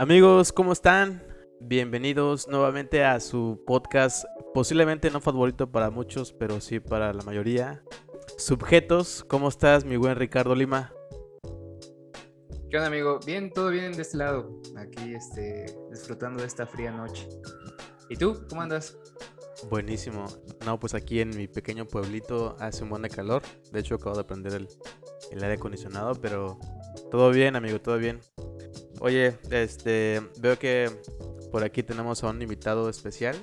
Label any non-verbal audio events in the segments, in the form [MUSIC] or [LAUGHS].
Amigos, ¿cómo están? Bienvenidos nuevamente a su podcast, posiblemente no favorito para muchos, pero sí para la mayoría. Subjetos, ¿cómo estás, mi buen Ricardo Lima? ¿Qué onda, amigo? Bien, todo bien de este lado. Aquí, este, disfrutando de esta fría noche. ¿Y tú? ¿Cómo andas? Buenísimo. No, pues aquí en mi pequeño pueblito hace un buen de calor. De hecho, acabo de prender el, el aire acondicionado, pero todo bien, amigo, todo bien. Oye, este, veo que por aquí tenemos a un invitado especial,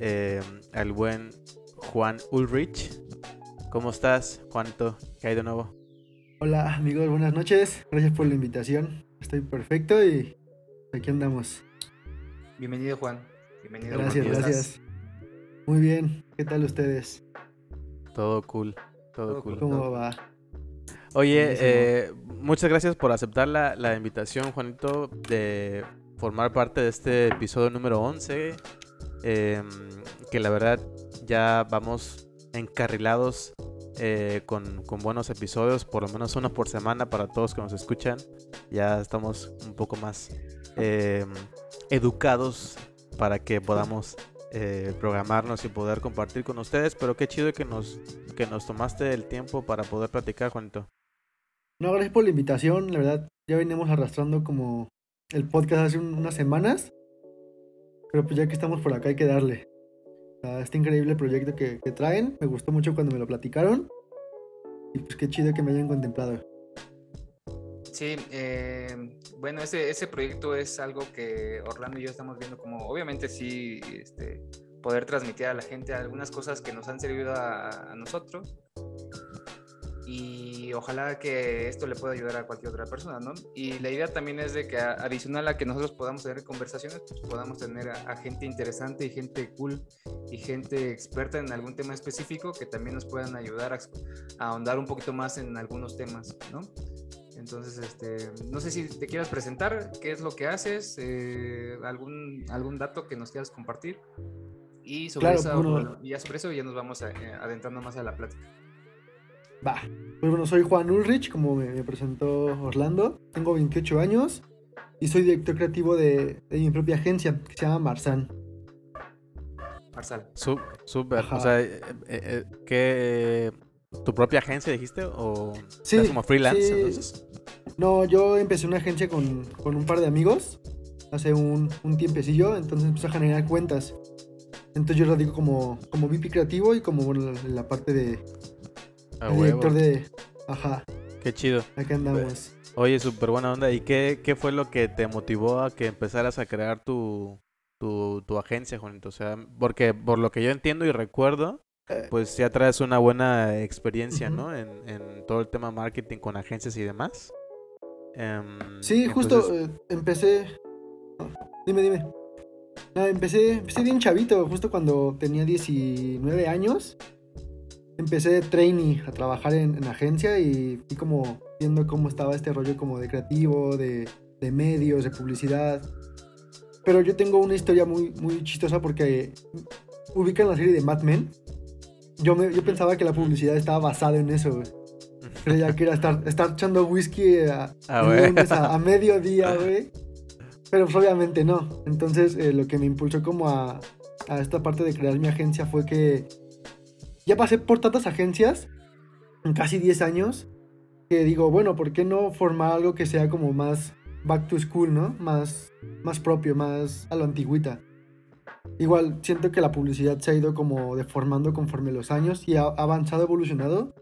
eh, al buen Juan Ulrich. ¿Cómo estás, Juanito? ¿Qué hay de nuevo? Hola amigos, buenas noches. Gracias por la invitación. Estoy perfecto y aquí andamos. Bienvenido, Juan. Bienvenido. Gracias, Juan. ¿Cómo gracias. Muy bien. ¿Qué tal ustedes? Todo cool, todo, Todo cool. cool. ¿Cómo va? Oye, eh, muchas gracias por aceptar la, la invitación, Juanito, de formar parte de este episodio número 11. eh, que la verdad ya vamos encarrilados eh, con, con buenos episodios, por lo menos uno por semana para todos que nos escuchan. Ya estamos un poco más eh, educados para que podamos eh, programarnos y poder compartir con ustedes. Pero qué chido que nos, que nos tomaste el tiempo para poder platicar, Juanito. No, gracias por la invitación. La verdad, ya venimos arrastrando como el podcast hace un- unas semanas. Pero pues ya que estamos por acá hay que darle. Sea, este increíble proyecto que, que traen. Me gustó mucho cuando me lo platicaron. Y pues qué chido que me hayan contemplado. Sí, eh, bueno, ese, ese proyecto es algo que Orlando y yo estamos viendo como, obviamente sí, este, poder transmitir a la gente algunas cosas que nos han servido a, a nosotros. Y ojalá que esto le pueda ayudar a cualquier otra persona, ¿no? Y la idea también es de que adicional a que nosotros podamos tener conversaciones, pues podamos tener a, a gente interesante y gente cool y gente experta en algún tema específico que también nos puedan ayudar a, a ahondar un poquito más en algunos temas, ¿no? Entonces, este, no sé si te quieras presentar, qué es lo que haces, eh, algún, algún dato que nos quieras compartir. Y sobre, Claro, eso, bueno. ya sobre eso ya nos vamos a- eh, adentrando más a la plática. Va. Pues bueno, soy Juan Ulrich, como me, me presentó Orlando. Tengo 28 años y soy director creativo de, de mi propia agencia que se llama Marsan. Marsal. Su- Súper. Ajá. O sea, eh, eh, eh, ¿qué, ¿tu propia agencia dijiste? ¿O Sí, como freelance? sí. entonces? No, yo empecé una agencia con, con un par de amigos hace un, un tiempecillo, entonces empecé a generar cuentas. Entonces yo radico como, como VP creativo y como bueno, la, la parte de A el huevo. director de... Ajá, Qué chido. acá andamos. Oye, súper buena onda. ¿Y qué, qué fue lo que te motivó a que empezaras a crear tu, tu, tu agencia, Juanito? O sea, porque por lo que yo entiendo y recuerdo, Eh. pues ya traes una buena experiencia. ¿no? En, en todo el tema marketing con agencias y demás. Em, Sí, justo eh, empecé... dime, dime. No, empecé, empecé bien chavito, justo cuando tenía 19 años. Empecé de trainee a trabajar en, en agencia y fui como viendo cómo estaba este rollo como de creativo, de, de medios, de publicidad. Pero yo tengo una historia muy, muy chistosa porque ubican la serie de Mad Men. Yo, me, yo pensaba que la publicidad estaba basada en eso, güey. Creía que era estar, estar echando whisky a, Ah, a, a mediodía, [LAUGHS] güey. Pero pues obviamente no. Entonces eh, lo que me impulsó como a, a esta parte de crear mi agencia fue que ya pasé por tantas agencias, en casi 10 años, que digo, bueno, ¿por qué no formar algo que sea como más back to school, ¿no? Más, más propio, más a lo antigüita. Igual, siento que la publicidad se ha ido como deformando conforme los años y ha avanzado, evolucionado.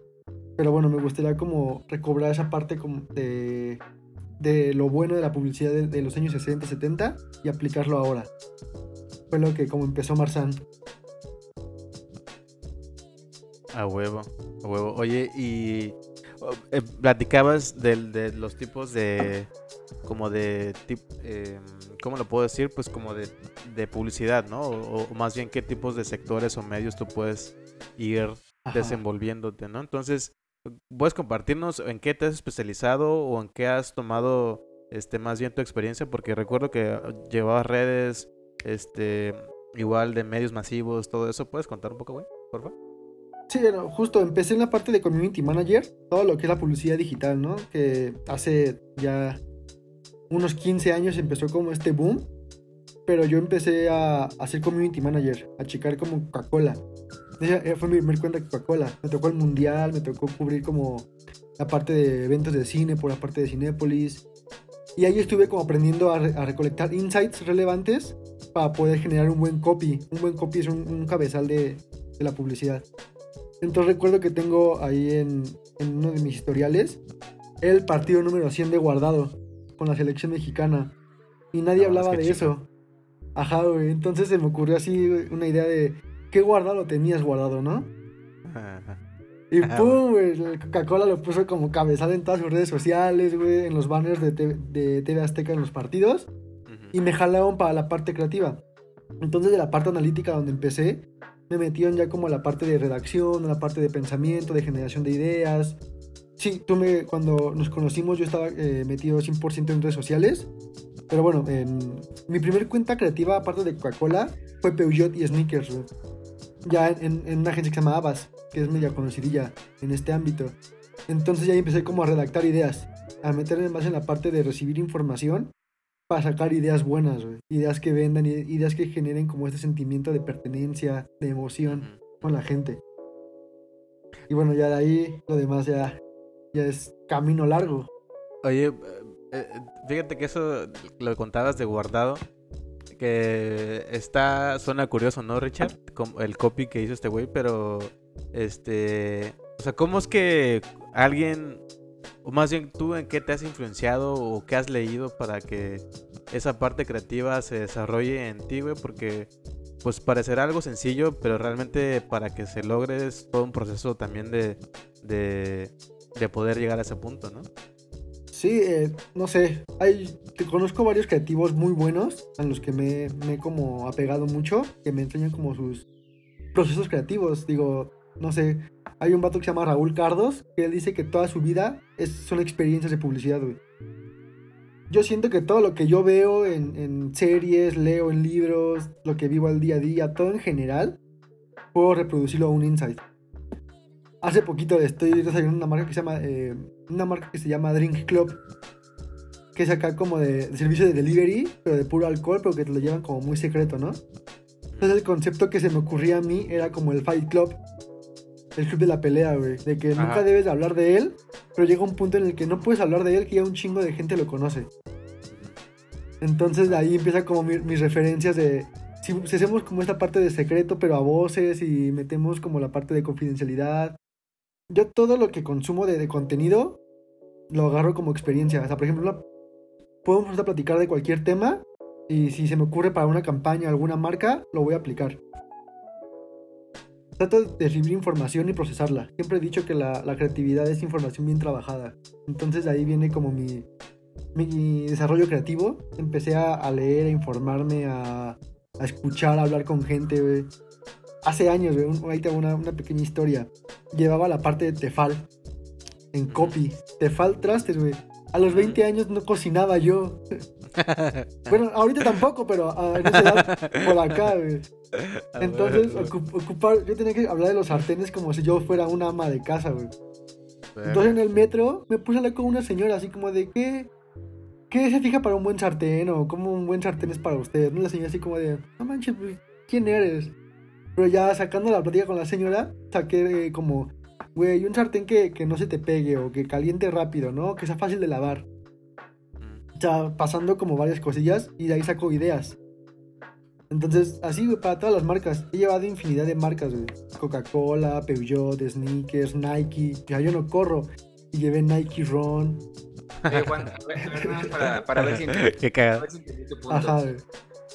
Pero bueno, me gustaría como recobrar esa parte de, de lo bueno de la publicidad de, los años 60, 70 y aplicarlo ahora. Fue lo que como empezó Marsan. A huevo, a huevo. Oye, y eh, platicabas del- de, los tipos de, como de, tip, eh, ¿cómo lo puedo decir? Pues como de, de publicidad, ¿no? O, o más bien qué tipos de sectores o medios tú puedes ir Ajá. desenvolviéndote, ¿no? Entonces, ¿puedes compartirnos en qué te has especializado o en qué has tomado, este, más bien tu experiencia? Porque recuerdo que llevabas redes, este, igual de medios masivos, todo eso. ¿Puedes contar un poco, güey? Por favor. Sí, bueno, justo empecé en la parte de community manager, todo lo que es la publicidad digital, ¿no? Que hace ya unos 15 años empezó como este boom, pero yo empecé a, a ser community manager, a checar como Coca-Cola. Fue mi primer cuenta de Coca-Cola. Me tocó el mundial, me tocó cubrir como la parte de eventos de cine por la parte de Cinépolis. Y ahí estuve como aprendiendo a, re- a recolectar insights relevantes para poder generar un buen copy. Un buen copy es un, cabezal de la publicidad. Entonces recuerdo que tengo ahí en, en uno de mis historiales el partido número 100 de guardado con la selección mexicana. Y nadie No, hablaba es que de eso. Ajá, güey. Entonces se me ocurrió así una idea de qué guardado tenías guardado, ¿no? Ajá. Y pum, güey, Coca-Cola lo puso como cabezal en todas sus redes sociales, güey, en los banners de, TV de TV Azteca en los partidos. Ujú. Y me jalaron para la parte creativa. Entonces de la parte analítica donde empecé, me metieron ya como a la parte de redacción, a la parte de pensamiento, de generación de ideas. Sí, tú me, cuando nos conocimos yo estaba eh, metido 100% en redes sociales. Pero bueno, en, mi primer cuenta creativa, aparte de Coca-Cola, fue Peugeot y Sneakers. güey. Ya en, en una agencia que se llama Abbas, que es media conocidilla en este ámbito. Entonces ya empecé como a redactar ideas, a meterme más en la parte de recibir información para sacar ideas buenas, güey. Ideas que vendan, ideas que generen como este sentimiento de pertenencia, de emoción con la gente. Y bueno, ya de ahí lo demás ya, ya es camino largo. Oye, eh, eh, fíjate que eso lo contabas de guardado. Que está, suena curioso, ¿no, Richard? El copy que hizo este güey, pero este, o sea, ¿cómo es que alguien, o más bien tú, en qué te has influenciado o qué has leído para que esa parte creativa se desarrolle en ti, güey? Porque, pues, parecerá algo sencillo, pero realmente para que se logre es todo un proceso también de, de, de poder llegar a ese punto, ¿no? Sí, eh, no sé, hay, te conozco varios creativos muy buenos a los que me, me he como apegado mucho, que me enseñan como sus procesos creativos. Digo, no sé, hay un vato que se llama Raúl Cardos, que él dice que toda su vida es, son experiencias de publicidad, güey. Yo siento que todo lo que yo veo en, series, leo en libros, lo que vivo al día a día, todo en general, puedo reproducirlo a un insight. Hace poquito estoy desarrollando una marca que se llama eh, una marca que se llama Drink Club, que es como de servicio de delivery, pero de puro alcohol, pero que te lo llevan como muy secreto, ¿no? Entonces el concepto que se me ocurría a mí era como el Fight Club, el club de la pelea, güey, de que nunca debes de hablar de él, pero llega un punto en el que no puedes hablar de él, que ya un chingo de gente lo conoce. Entonces de ahí empieza como mi- mis referencias de si, si hacemos como esta parte de secreto, pero a voces y metemos como la parte de confidencialidad. Yo todo lo que consumo de, de contenido lo agarro como experiencia. O sea, por ejemplo, una- podemos platicar de cualquier tema y si se me ocurre para una campaña, alguna marca, lo voy a aplicar. Trato de recibir información y procesarla. Siempre he dicho que la, la creatividad es información bien trabajada. Entonces de ahí viene como mi, mi desarrollo creativo. Empecé a, a leer, a informarme, a, a escuchar, a hablar con gente, güey. Hace años, güey, un- ahí tengo una, una pequeña historia. Llevaba la parte de Tefal en copy. Tefal trastes, güey. A los 20 años no cocinaba yo. [LAUGHS] Bueno, ahorita tampoco, pero ah, en esa edad, por acá, güey. Entonces, ocup- ocupar, yo tenía que hablar de los sartenes como si yo fuera una ama de casa, güey. Entonces en el metro me puse a hablar con una señora así como de qué, qué se fija para un buen sartén o cómo un buen sartén es para usted. ¿no? La señora así como de, no manches, ¿quién eres? Pero ya sacando la plática con la señora, saqué eh, como, güey, un sartén que, que no se te pegue o que caliente rápido, ¿no? Que sea fácil de lavar. O sea, pasando como varias cosillas y de ahí saco ideas. Entonces, así, güey, para todas las marcas. He llevado infinidad de marcas, güey. Coca-Cola, Peugeot, Sneakers, Nike. Ya yo no corro. Y llevé Nike Run. Eh, Juan, para, [LAUGHS] para ver si entendí, tu punto. Ajá, güey.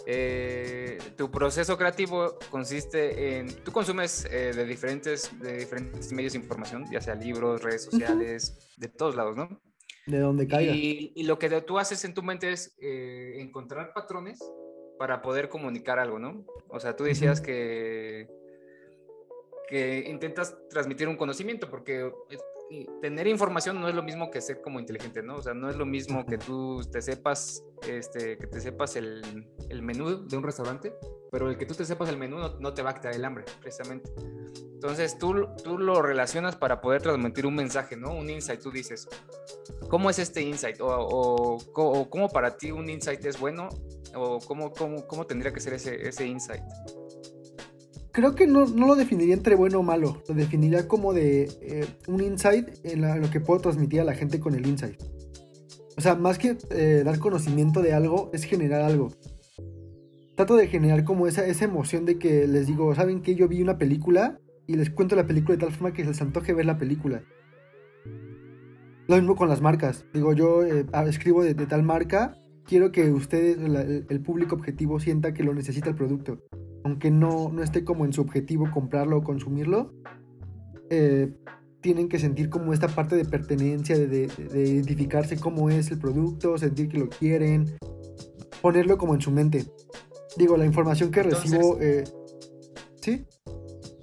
Eh, tu proceso creativo consiste en. Tú consumes eh, de, diferentes, de diferentes medios de información, ya sea libros, redes sociales, de todos lados, ¿no? De donde caiga. Y, y lo que tú haces en tu mente es eh, encontrar patrones para poder comunicar algo, ¿no? O sea, tú decías que, que intentas transmitir un conocimiento, porque es- tener información no es lo mismo que ser como inteligente, ¿no? O sea, no es lo mismo que tú te sepas, este, que te sepas el, el menú de un restaurante, pero el que tú te sepas el menú no, te va a quitar el hambre, precisamente. Entonces tú, tú lo relacionas para poder transmitir un mensaje, ¿no? Un insight, tú dices, ¿cómo es este insight? O, o, cómo para ti un insight es bueno, o cómo, cómo, cómo tendría que ser ese, ese insight creo que no, lo definiría entre bueno o malo. Lo definiría como de eh, un insight en, lo que puedo transmitir a la gente con el insight. O sea, más que eh, dar conocimiento de algo, es generar algo. Trato de generar como esa, esa emoción de que les digo, ¿saben que Yo vi una película y les cuento la película de tal forma que les antoje ver la película. Lo mismo con las marcas. Digo, yo eh, escribo de, tal marca, quiero que ustedes, el público objetivo, sienta que lo necesita el producto aunque no, no esté como en su objetivo comprarlo o consumirlo, eh, tienen que sentir como esta parte de pertenencia, de, identificarse cómo es el producto, sentir que lo quieren, ponerlo como en su mente. Digo, la información que recibo... Eh, ¿Sí?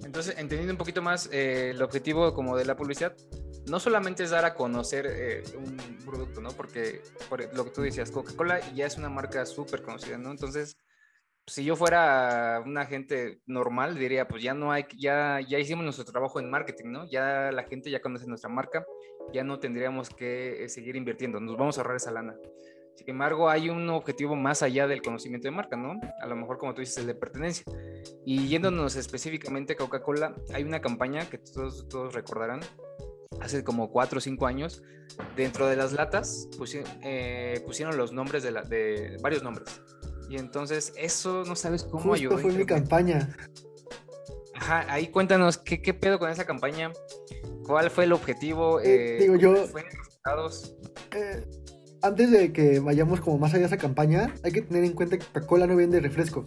Entonces, entendiendo un poquito más eh, el objetivo como de la publicidad, no solamente es dar a conocer un producto, ¿no? Porque por lo que tú decías, Coca-Cola ya es una marca súper conocida, ¿no? Entonces, si yo fuera una gente normal, diría, pues ya no hay, ya, ya hicimos nuestro trabajo en marketing, ¿no? Ya la gente ya conoce nuestra marca, ya no tendríamos que eh, seguir invirtiendo, nos vamos a ahorrar esa lana. Sin embargo, hay un objetivo más allá del conocimiento de marca, ¿no? A lo mejor, como tú dices, el de pertenencia. Y yéndonos específicamente a Coca-Cola, hay una campaña que todos, todos recordarán, hace como cuatro o cinco años, dentro de las latas eh, pusieron los nombres de varios nombres y entonces eso no sabes cómo Justo fue mi campaña. Ajá, ahí cuéntanos ¿qué, qué pedo con esa campaña, cuál fue el objetivo, eh, digo yo, eh, antes de que vayamos como más allá de esa campaña, hay que tener en cuenta que Coca-Cola no vende refresco.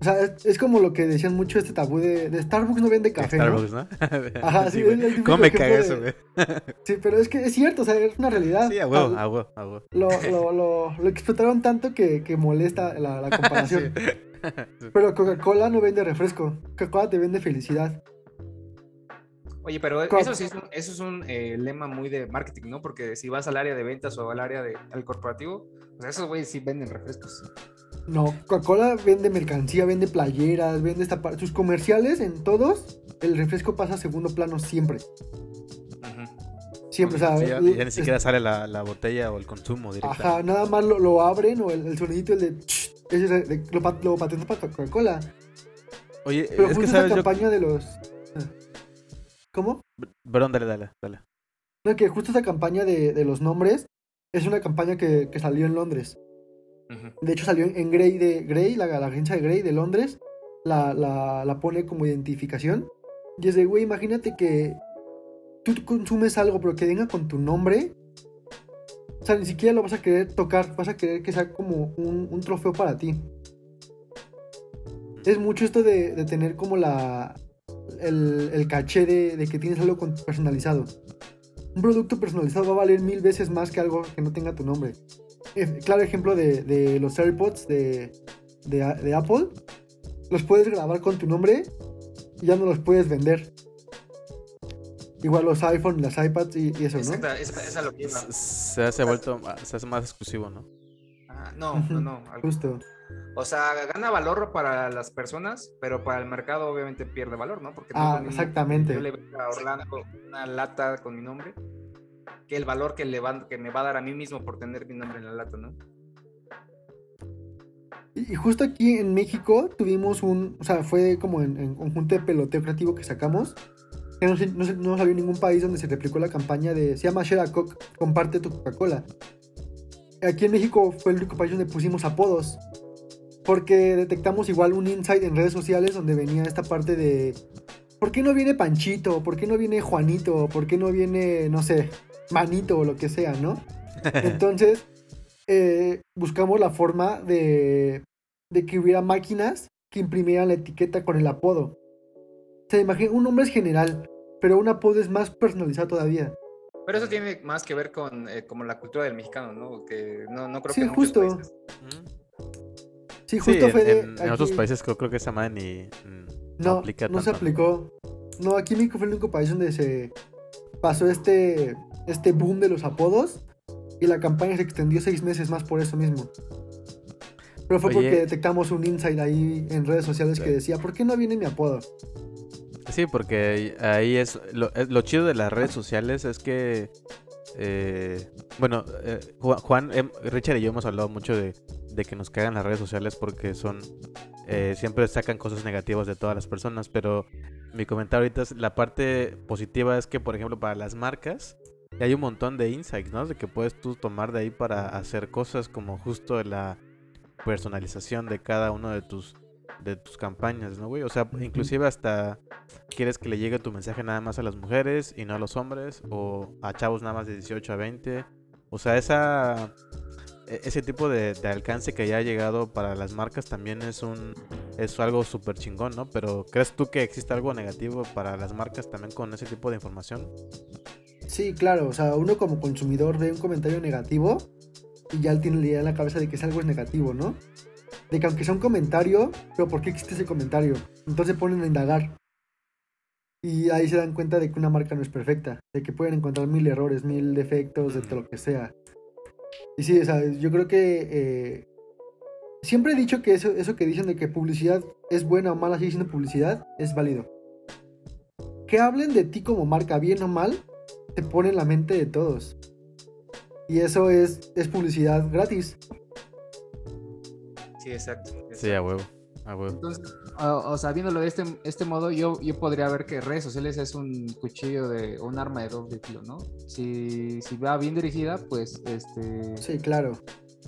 O sea, es, como lo que decían mucho este tabú de, Starbucks no vende café. Starbucks, ¿no? [LAUGHS] Ajá, [LAUGHS] sí, ¿Cómo me caga eso, güey? [LAUGHS] Sí, pero es que es cierto, o sea, es una realidad. Sí, a huevo, a huevo, a huevo. Lo, lo, lo, lo explotaron tanto que, que molesta la, la comparación. Pero Coca-Cola no vende refresco. Coca-Cola te vende felicidad. Oye, pero eso sí es un, eso es un eh, lema muy de marketing, ¿no? Porque si vas al área de ventas o al área del corporativo, pues esos güeyes sí venden refrescos. No, Coca-Cola vende mercancía, vende playeras, vende esta parte. Sus comerciales en todos, el refresco pasa a segundo plano siempre. Siempre, o sea. ya, ni siquiera sale la, botella o el consumo directo. Ajá, nada más lo, abren o el, sonidito, el de. Ese, lo, lo patentó para Coca-Cola. Oye, Pero es que sabes, campaña de los. ¿Cómo? Perdón, dale, dale, dale. No, que justo esa campaña de, de los nombres es una campaña que, que salió en Londres. De hecho, salió en Grey de Grey, la, agencia de Grey de Londres, la, la, pone como identificación. Y es de, güey, imagínate que tú consumes algo, pero que venga con tu nombre. O sea, ni siquiera lo vas a querer tocar, vas a querer que sea como un, trofeo para ti. Es mucho esto de, tener como la. El, caché de, de, que tienes algo personalizado. Un producto personalizado va a valer mil veces más que algo que no tenga tu nombre claro ejemplo de, los AirPods de, Apple. Los puedes grabar con tu nombre y ya no los puedes vender. Igual los iPhone, las iPads y, eso, ¿no? esa, lo que Se hace vuelto, se hace más exclusivo, ¿no? Ah, no, no, no. Justo. O sea, gana valor para las personas, pero para el mercado obviamente pierde valor, ¿no? Porque ah, exactamente. Yo le vendo a Orlando una lata con mi nombre que el valor que, le que me va a dar a mí mismo por tener mi nombre en la lata, ¿no? Y justo aquí en México tuvimos un, o sea, fue como en, conjunto de peloteo creativo que sacamos. Que no, salió ningún país donde se replicó la campaña de, se llama Share Coke, comparte tu Coca-Cola. Aquí en México fue el único país donde pusimos apodos. Porque detectamos igual un insight en redes sociales donde venía esta parte de, ¿por qué no viene Panchito? ¿Por qué no viene Juanito? ¿Por qué no viene, no sé, manito o lo que sea, ¿no? [LAUGHS] Entonces, eh, buscamos la forma de, de que hubiera máquinas que imprimieran la etiqueta con el apodo. O sea, imagina, un nombre es general, pero un apodo es más personalizado todavía. Pero eso tiene más que ver con eh, como la cultura del mexicano, ¿no? Que no, no creo sí, que justo. Sí, justo fue de. En, otros países creo, creo que esa madre ni. No, no se aplicó. No, aquí México fue el único país donde se pasó este, este boom de los apodos y la campaña se extendió seis meses más por eso mismo. Pero fue Oye. porque detectamos un insight ahí en redes sociales que decía, ¿por qué no viene mi apodo? Sí, porque ahí es lo, chido de las redes sociales es que eh, bueno, eh, Ju- Juan, em, Richard y yo hemos hablado mucho de, de que nos cagan las redes sociales porque son eh, siempre sacan cosas negativas de todas las personas, pero mi comentario ahorita es la parte positiva es que por ejemplo para las marcas hay un montón de insights, ¿no? De que puedes tú tomar de ahí para hacer cosas como justo la personalización de cada uno de tus de tus campañas, ¿no, güey? O sea, inclusive hasta quieres que le llegue tu mensaje nada más a las mujeres y no a los hombres o a chavos nada más de 18 a 20. O sea, esa e- ese tipo de, de alcance que ya ha llegado para las marcas también es un es algo súper chingón, ¿no? Pero ¿crees tú que existe algo negativo para las marcas también con ese tipo de información? Sí, claro, o sea, uno como consumidor ve un comentario negativo y ya tiene la idea en la cabeza de que es algo es negativo, ¿no? De que aunque sea un comentario, pero ¿por qué existe ese comentario? Entonces ponen a indagar. Y ahí se dan cuenta de que una marca no es perfecta, de que pueden encontrar mil errores, mil defectos, de todo lo que sea. Y sí, o sea, yo creo que eh, siempre he dicho que eso, eso que dicen de que publicidad es buena o mala sigue siendo publicidad, es válido. Que hablen de ti como marca, bien o mal, te pone en la mente de todos. Y eso es, es publicidad gratis. Sí, exacto. Sí, a huevo. A huevo. Entonces, o, o sea, viéndolo de este, este modo, yo, yo podría ver que redes sociales es un cuchillo de un arma de doble filo, ¿no? Si, si va bien dirigida, pues este Sí, claro.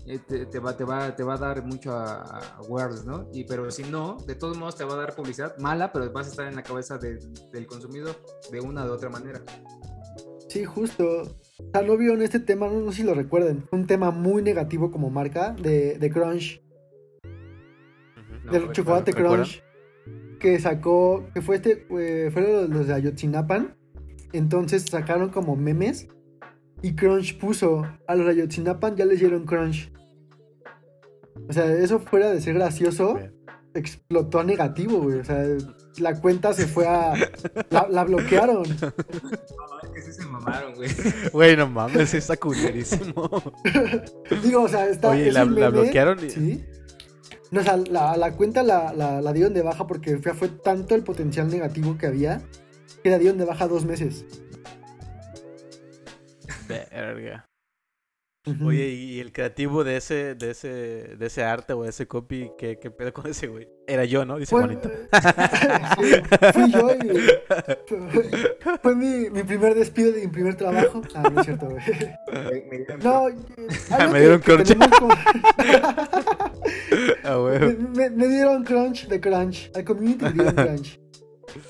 eh, te, te va, te, va, te va a dar mucho a, a words, ¿no? Y pero si no, de todos modos te va a dar publicidad mala, pero vas a estar en la cabeza de- del consumidor de una u otra manera. Sí, justo. O sea, no vieron este tema, no, no sé si lo recuerden. Un tema muy negativo como marca de, de Crunch. No, del chocolate ¿Recuerdan? Crunch, que sacó, que fue este, eh, fueron los, de Ayotzinapan. Entonces sacaron como memes y Crunch puso a los de Ayotzinapan ya les dieron Crunch. O sea, eso fuera de ser gracioso. Explotó a negativo, güey. O sea, la cuenta se fue a. La, la bloquearon. [LAUGHS] No, es que sí se mamaron, güey. Güey, no mames, está culerísimo. [LAUGHS] Digo, o sea, está. Oye, es la, bloquearon y... Sí. No, o sea, la, la cuenta la, la, la dieron de baja porque fue, fue tanto el potencial negativo que había que la dieron de baja dos meses. Verga. Oye, y el creativo de ese, de ese, de ese arte o de ese copy, ¿qué, qué pedo con ese güey? Era yo, ¿no? Dice Fue- Juanito. [LAUGHS] sí, fui yo y. Fue, mi, mi primer despido de mi primer trabajo. Ah, no es cierto, güey. Me- me dieron- No, eh, Me dieron que crunch. tenemos como- [LAUGHS] Ah, me, güey. me- me dieron crunch de crunch. Al community le dieron crunch.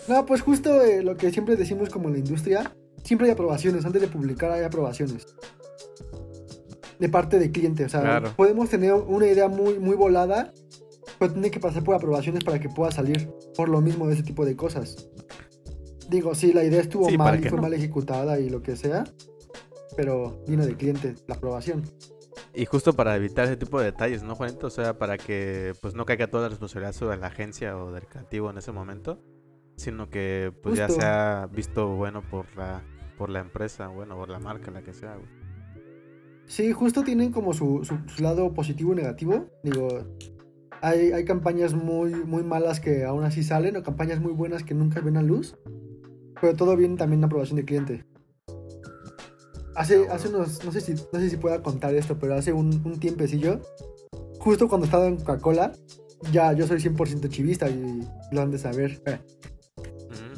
No, pues justo eh, lo que siempre decimos como en la industria, siempre hay aprobaciones. Antes de publicar hay aprobaciones. De parte del cliente. O sea, Claro. podemos tener una idea muy, muy volada, pero tiene que pasar por aprobaciones para que pueda salir. Por lo mismo de ese tipo de cosas. Digo, sí, la idea estuvo Sí, mal fue no. mal ejecutada y lo que sea. Pero vino del cliente la aprobación. Y justo para evitar ese tipo de detalles, ¿no, Juanito? O sea, para que pues no caiga toda la responsabilidad sobre la agencia o del creativo en ese momento, sino que pues ya sea visto bueno por la por la empresa, bueno, por la marca, la que sea, güey. Sí, justo tienen como su, su- su lado positivo y negativo. Digo, hay, hay campañas muy, muy malas que aún así salen o campañas muy buenas que nunca ven a luz. Pero todo viene también en aprobación de cliente. Hace, Ah, hace unos, no sé, si, no sé si pueda contar esto, pero hace un, un tiempecillo, justo cuando estaba en Coca-Cola, ya yo soy 100% chivista y lo han de saber. Eh.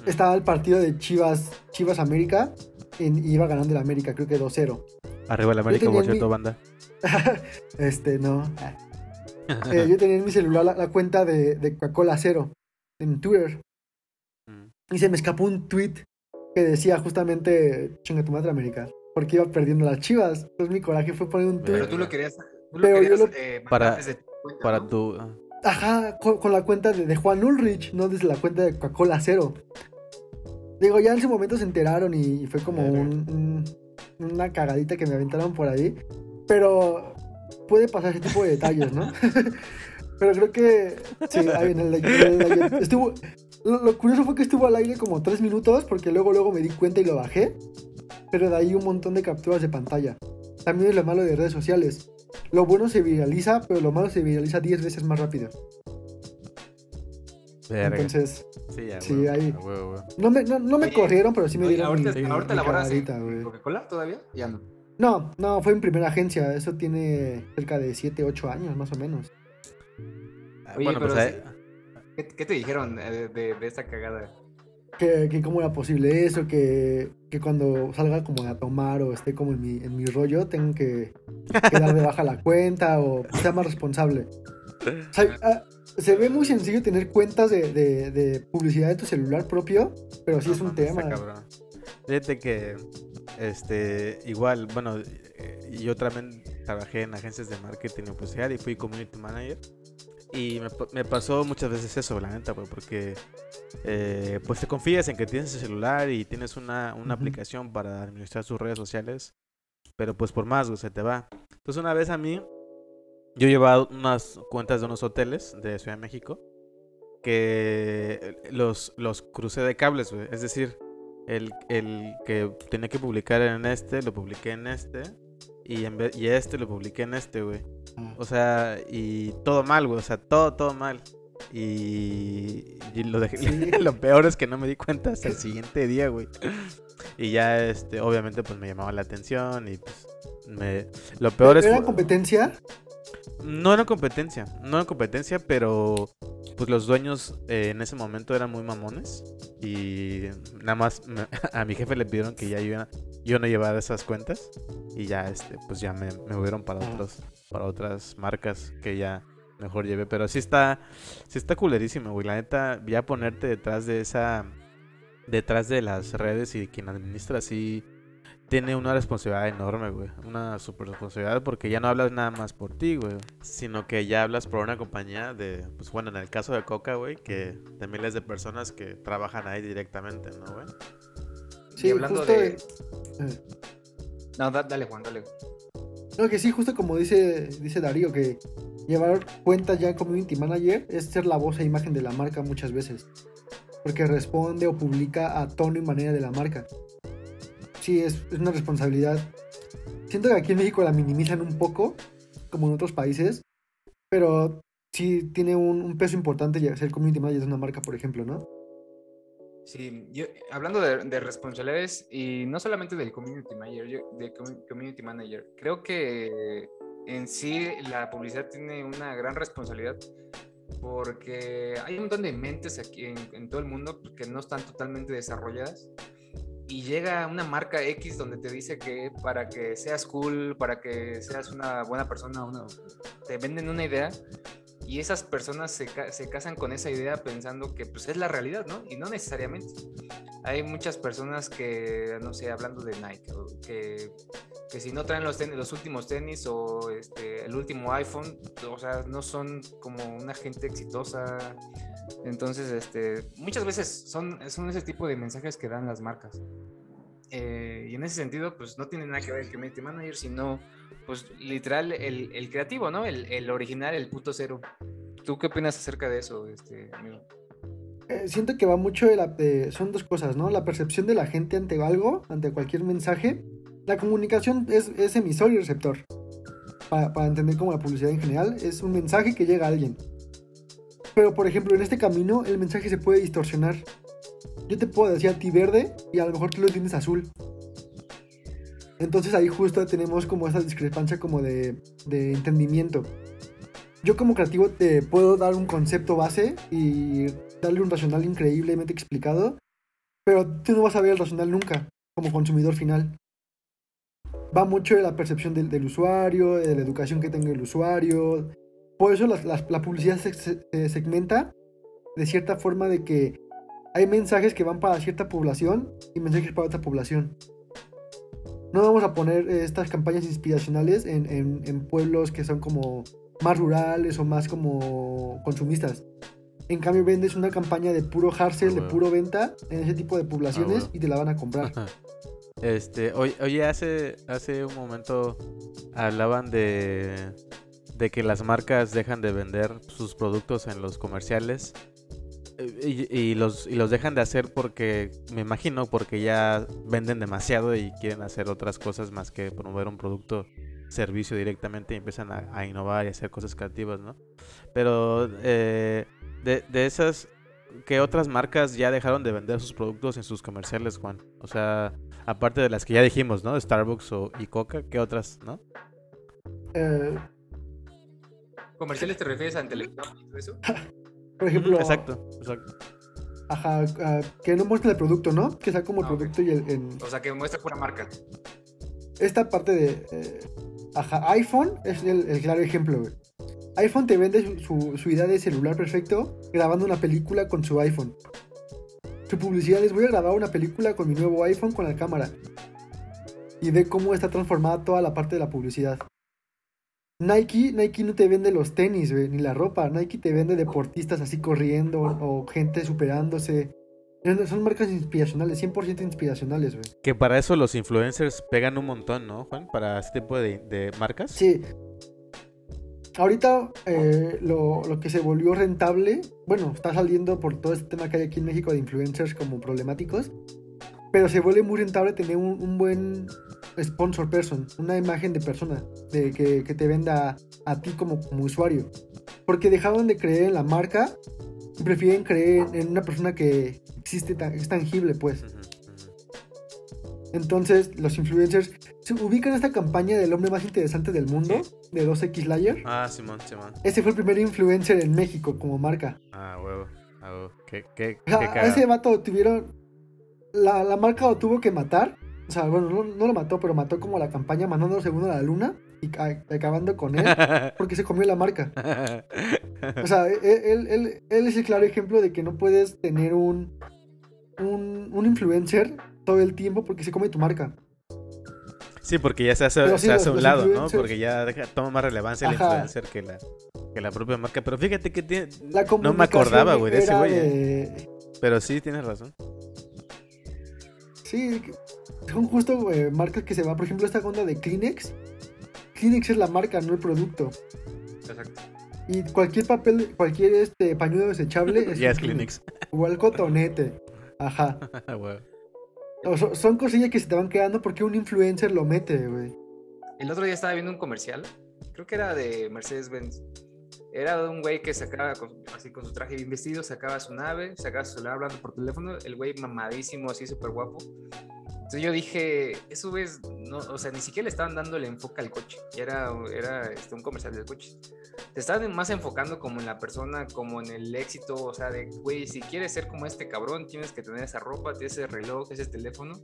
Estaba el partido de Chivas, Chivas América y iba ganando el América, creo que 2-0. Arriba la América, por mi- cierto, banda. [LAUGHS] Este, no. [LAUGHS] Eh, yo tenía en mi celular la, la cuenta de, de Coca-Cola Cero en Twitter Mm. y se me escapó un tweet que decía justamente chinga tu madre América porque iba perdiendo las chivas. Entonces mi coraje fue poner un tweet, Pero tú lo querías, tú lo Pero yo querías lo- eh, Para- desde tu cuenta, Para ¿no? tu... ajá, con, con la cuenta de, de Juan Ulrich, no desde la cuenta de Coca-Cola Cero. Digo, ya en ese momento se enteraron y, fue como un- una cagadita que me aventaron por ahí. Pero puede pasar ese tipo de detalles, ¿no? [LAUGHS] Pero creo que sí, ahí en el, el- lo curioso fue que estuvo al aire como tres minutos, porque luego luego me di cuenta y lo bajé. pero de ahí un montón de capturas de pantalla. También es lo malo de redes sociales. Lo bueno se viraliza, pero lo malo se viraliza 10 veces más rápido. Verga. Entonces, sí, ya, sí, güey, ahí- huevo, no me, no, no me Oye, corrieron, pero sí me Oye, dieron ahorita, mi, ahorita mi laboras en. Coca-Cola todavía? Ya no. No, no, fue en primera agencia. Eso tiene cerca de 7, 8 años más o menos. Ah, Oye, bueno, pues pero ahí- ¿Qué, qué te dijeron eh, de, de esta cagada? Que, que cómo era posible eso, que, que cuando salga como a tomar o esté como en mi, en mi rollo, tengo que, que dar de baja la cuenta o sea más responsable. O sea, ah, se ve muy sencillo tener cuentas de, de- de publicidad de tu celular propio, pero sí No es un tema. cabrón. Fíjate que, este, igual, bueno, eh, yo también trabajé en agencias de marketing y publicidad y fui community manager. Y me, pa- me pasó muchas veces eso, la neta, güey, porque eh, pues te confías en que tienes el celular y tienes una, aplicación para administrar tus redes sociales, pero pues por más, güey, se te va. Entonces una vez a mí, yo llevaba unas cuentas de unos hoteles de Ciudad de México que los, los crucé de cables, güey. Es decir, el, el que tenía que publicar en este, lo publiqué en este. Y, en vez, y este lo publiqué en este, güey. Ah. O sea, y todo mal, güey. O sea, todo, todo mal. Y, y lo, dejé- Sí. [LAUGHS] lo peor es que no me di cuenta hasta el siguiente día, güey. Y ya, este, obviamente, pues me llamaba la atención y pues me... Lo peor es... ¿Era competencia? No era competencia, no era competencia, pero pues los dueños eh, en ese momento eran muy mamones y nada más me- [LAUGHS] a mi jefe le pidieron que ya yo, yo no llevara esas cuentas y ya este pues ya me, me movieron para Ah. otros para otras marcas que ya mejor llevé, pero sí está sí está culerísimo, güey, la neta ya ponerte detrás de esa detrás de las redes y quien administra así tiene una responsabilidad enorme, güey. Una super responsabilidad porque ya no hablas nada más por ti, güey. Sino que ya hablas por una compañía de, pues bueno, en el caso de Coca, güey, que de miles de personas que trabajan ahí directamente, ¿no, güey? Sí, hablando justo. de- eh, No, da- dale, Juan, dale. No, que sí, justo como dice, dice Darío, que llevar cuentas ya community manager es ser la voz e imagen de la marca muchas veces. Porque responde o publica a tono y manera de la marca. Sí, es, una responsabilidad. Siento que aquí en México la minimizan un poco, como en otros países, pero sí tiene un, peso importante ser community manager de una marca, por ejemplo, ¿no? Sí, hablando de, de responsabilidades y no solamente del community manager, yo- community manager, creo que en sí la publicidad tiene una gran responsabilidad porque hay un montón de mentes aquí en todo el mundo que no están totalmente desarrolladas y llega una marca X donde te dice que para que seas cool, para que seas una buena persona, te venden una idea y esas personas se, se casan con esa idea pensando que pues es la realidad, ¿no? Y no necesariamente. Hay muchas personas que, no sé, hablando de Nike, que, que si no traen los, tenis, los últimos tenis o este, el último iPhone, o sea, no son como una gente exitosa. Entonces, este, muchas veces son, son ese tipo de mensajes que dan las marcas. Eh, y en ese sentido, pues no tiene nada que ver el community manager, sino pues literal el, el creativo, ¿no? El, el original, el puto cero. ¿Tú qué opinas acerca de eso, este amigo? Eh, siento que va mucho de la... de- son dos cosas, ¿no? La percepción de la gente ante algo, ante cualquier mensaje. La comunicación es, es emisor y receptor. Pa- para entender como la publicidad en general, es un mensaje que llega a alguien. Pero, por ejemplo, en este camino el mensaje se puede distorsionar. Yo te puedo decir a ti verde y a lo mejor tú lo entiendes azul. Entonces ahí justo tenemos como esa discrepancia como de, de entendimiento. Yo como creativo te puedo dar un concepto base y darle un racional increíblemente explicado, pero tú no vas a ver el racional nunca como consumidor final. Va mucho de la percepción del, usuario, de la educación que tenga el usuario. Por eso las- la publicidad se segmenta de cierta forma de que hay mensajes que van para cierta población y mensajes para otra población. No vamos a poner eh, estas campañas inspiracionales en, en- en pueblos que son como más rurales o más como consumistas. En cambio vendes una campaña de puro hard sell, Ah, de puro venta en ese tipo de poblaciones huevo. y te la van a comprar. [LAUGHS] Este, oye, oye, hace, hace un momento hablaban de, de que las marcas dejan de vender sus productos en los comerciales eh, y, los, y los dejan de hacer porque, me imagino, porque ya venden demasiado y quieren hacer otras cosas más que promover un producto, servicio directamente y empiezan a, innovar y hacer cosas creativas, ¿no? Pero de, de esas, ¿qué otras marcas ya dejaron de vender sus productos en sus comerciales, Juan? O sea, aparte de las que ya dijimos, ¿no? Starbucks o, y Coca, ¿qué otras, no? Eh... ¿Comerciales te refieres a televisión y eso? [LAUGHS] Por ejemplo. Exacto, exacto. Ajá, que no muestre el producto, ¿no? Que sea como el ah, producto y el. O sea, que muestre pura marca. Esta parte de. Eh, ajá, iPhone es el, el claro ejemplo, güey iPhone te vende su, idea de celular perfecto grabando una película con su iPhone. Su publicidad es voy a grabar una película con mi nuevo iPhone con la cámara. Y ve cómo está transformada toda la parte de la publicidad. Nike, Nike no te vende los tenis, ni la ropa. Nike te vende deportistas así corriendo o gente superándose. Son marcas inspiracionales, 100% inspiracionales, güey. Que para eso los influencers pegan un montón, ¿no, Juan? Para este tipo de, de marcas. Sí, ahorita eh, lo, que se volvió rentable, bueno, está saliendo por todo este tema que hay aquí en México de influencers como problemáticos, pero se vuelve muy rentable tener un, buen sponsor person, una imagen de persona de, que, te venda a, ti como, como, usuario. Porque dejaron de creer en la marca y prefieren creer en una persona que existe, es tangible, pues. Entonces, los influencers se ubican esta campaña del hombre más interesante del mundo, de 2X Layer. Ah, Simón, Simón. Ese fue el primer influencer en México como marca. Ah, huevo. Ah, huevo. ¿Qué, qué, a ese vato tuvieron. La, la, marca lo tuvo que matar. O sea, bueno, no, lo mató, pero mató como la campaña mandando segundo a la luna y acabando con él [LAUGHS] porque se comió la marca. O sea, [LAUGHS] él, él, él, es el claro ejemplo de que no puedes tener un, un, un influencer todo el tiempo porque se come tu marca. Sí, porque ya se hace, se hace a un lado, ¿no? Porque ya toma más relevancia el influencer que la, que la propia marca. Pero fíjate que tiene... no me acordaba, güey, de ese güey. Pero sí, tienes razón. Sí, son justo marcas que se van. Por ejemplo, esta onda de Kleenex. Kleenex es la marca, no el producto. Exacto. Y cualquier papel, cualquier este pañuelo desechable [LAUGHS] es, ya es Kleenex. Igual cotonete. Ajá. [LAUGHS] son, cosillas que se te van quedando porque un influencer lo mete, güey. El otro día estaba viendo un comercial, creo que era de Mercedes-Benz. Era de un güey que sacaba así con su traje bien vestido, sacaba su nave, sacaba su celular hablando por teléfono, el güey mamadísimo, así súper guapo. Entonces yo dije, eso es, no, o sea, ni siquiera le estaban dando el enfoque al coche, era, era este, un comercial del coche. Te estaban más enfocando como en la persona, como en el éxito, o sea, de, güey, si quieres ser como este cabrón, tienes que tener esa ropa, ese reloj, ese teléfono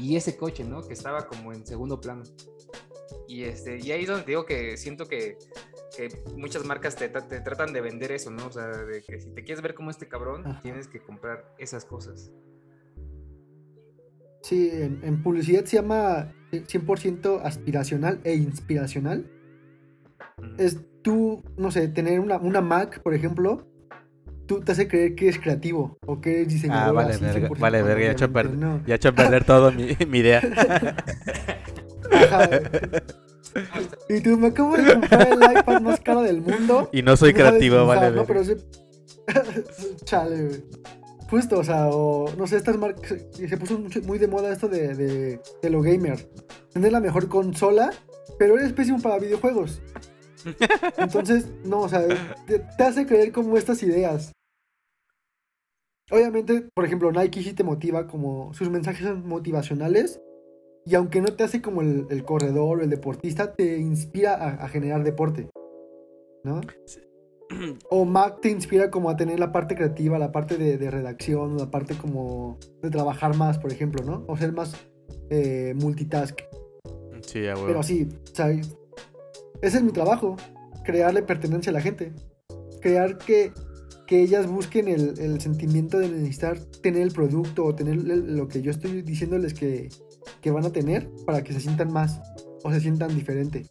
y ese coche, ¿no? Que estaba como en segundo plano. Y, este, y ahí es donde digo que siento que, que muchas marcas te, te, tratan de vender eso, ¿no? O sea, de que si te quieres ver como este cabrón, tienes que comprar esas cosas. Sí, en, publicidad se llama 100% aspiracional e inspiracional. Es tú, no sé, tener una, una Mac, por ejemplo, tú te hace creer que es creativo o que eres diseñador. Ah, vale, verga, vale, verga, ya he hecho, perder, ya he hecho perder todo mi, [LAUGHS] mi idea. Y tú me acabo de comprar el iPad más caro del mundo. Y no soy creativo, vale. No, pero sí. [LAUGHS] Chale, güey. Justo, o sea, o no sé, estas marcas. Se puso muy de moda esto de, de, de, lo gamer. Tener la mejor consola, pero eres pésimo para videojuegos. [LAUGHS] Entonces, no, o sea, te, hace creer como estas ideas. Obviamente, por ejemplo, Nike sí te motiva como. Sus mensajes son motivacionales. Y aunque no te hace como el, corredor o el deportista, te inspira a, a generar deporte. ¿No? [CLEARS THROAT] o Mac te inspira como a tener la parte creativa, la parte de, redacción, la parte como de trabajar más, por ejemplo, ¿no? O ser más eh, multitask. Sí, a Pero sí, o sea, ese es mi trabajo, crearle pertenencia a la gente. Crear que, que ellas busquen el, el, sentimiento de necesitar tener el producto o tener lo que yo estoy diciéndoles que, que van a tener para que se sientan más o se sientan diferente.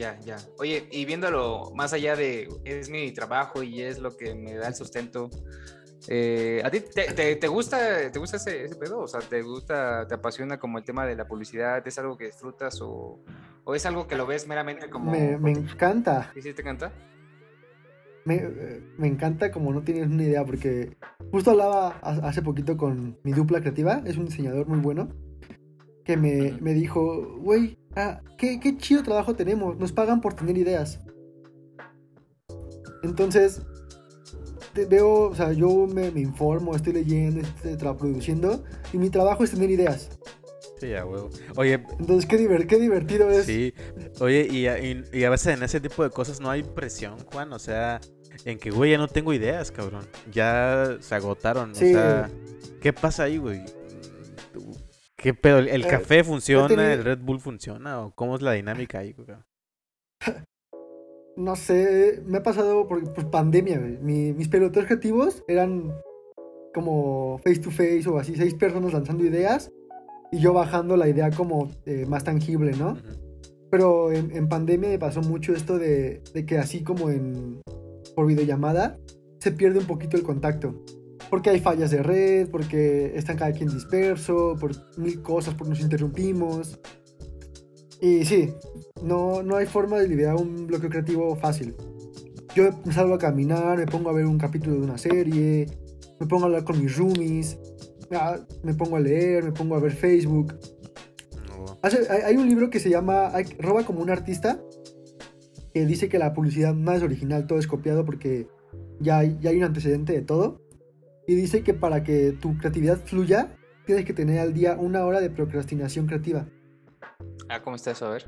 Ya, ya. Oye, y viéndolo más allá de es mi trabajo y es lo que me da el sustento, eh, ¿a ti te, gusta, te gusta ese, pedo? O sea, ¿te gusta, te apasiona como el tema de la publicidad? ¿Es algo que disfrutas o, es algo que lo ves meramente como... Me, me encanta. ¿Y si te encanta? me, eh, me encanta como no tienes una idea, porque justo hablaba ha- hace poquito con mi dupla creativa, es un diseñador muy bueno, que me, me dijo, güey, ah, qué, qué chido trabajo tenemos, nos pagan por tener ideas. Entonces, te veo, o sea, yo me, me informo, estoy leyendo, estoy produciendo, y mi trabajo es tener ideas. Sí, a huevo. Oye, Entonces, qué, qué divertido es. sí. Oye, y a, y- y a veces en ese tipo de cosas no hay presión, Juan. O sea, en que, güey, ya no tengo ideas, cabrón. Ya se agotaron. Sí. O sea, ¿qué pasa ahí, güey? ¿Qué pedo? ¿El, Eh, café funciona? tenido- ¿El Red Bull funciona? ¿O cómo es la dinámica ahí, güey? [LAUGHS] No sé, me ha pasado por, por pandemia, güey. Mi- mis peloteros creativos eran como face to face o así, seis personas lanzando ideas y yo bajando la idea como eh, más tangible, ¿no? Pero en, en pandemia me pasó mucho esto de, de que así como en por videollamada se pierde un poquito el contacto. Porque hay fallas de red, porque están cada quien disperso, por mil cosas, porque nos interrumpimos. Y sí, no, no hay forma de liberar un bloqueo creativo fácil. Yo me salgo a caminar, me pongo a ver un capítulo de una serie, me pongo a hablar con mis roomies, ah, me pongo a leer, me pongo a ver Facebook. No. Hay, un libro que se llama Roba como un artista, que dice que la publicidad es original, todo es copiado porque ya hay, ya hay un antecedente de todo. Y dice que para que tu creatividad fluya, tienes que tener al día una hora de procrastinación creativa. Ah, ¿cómo está eso? A ver.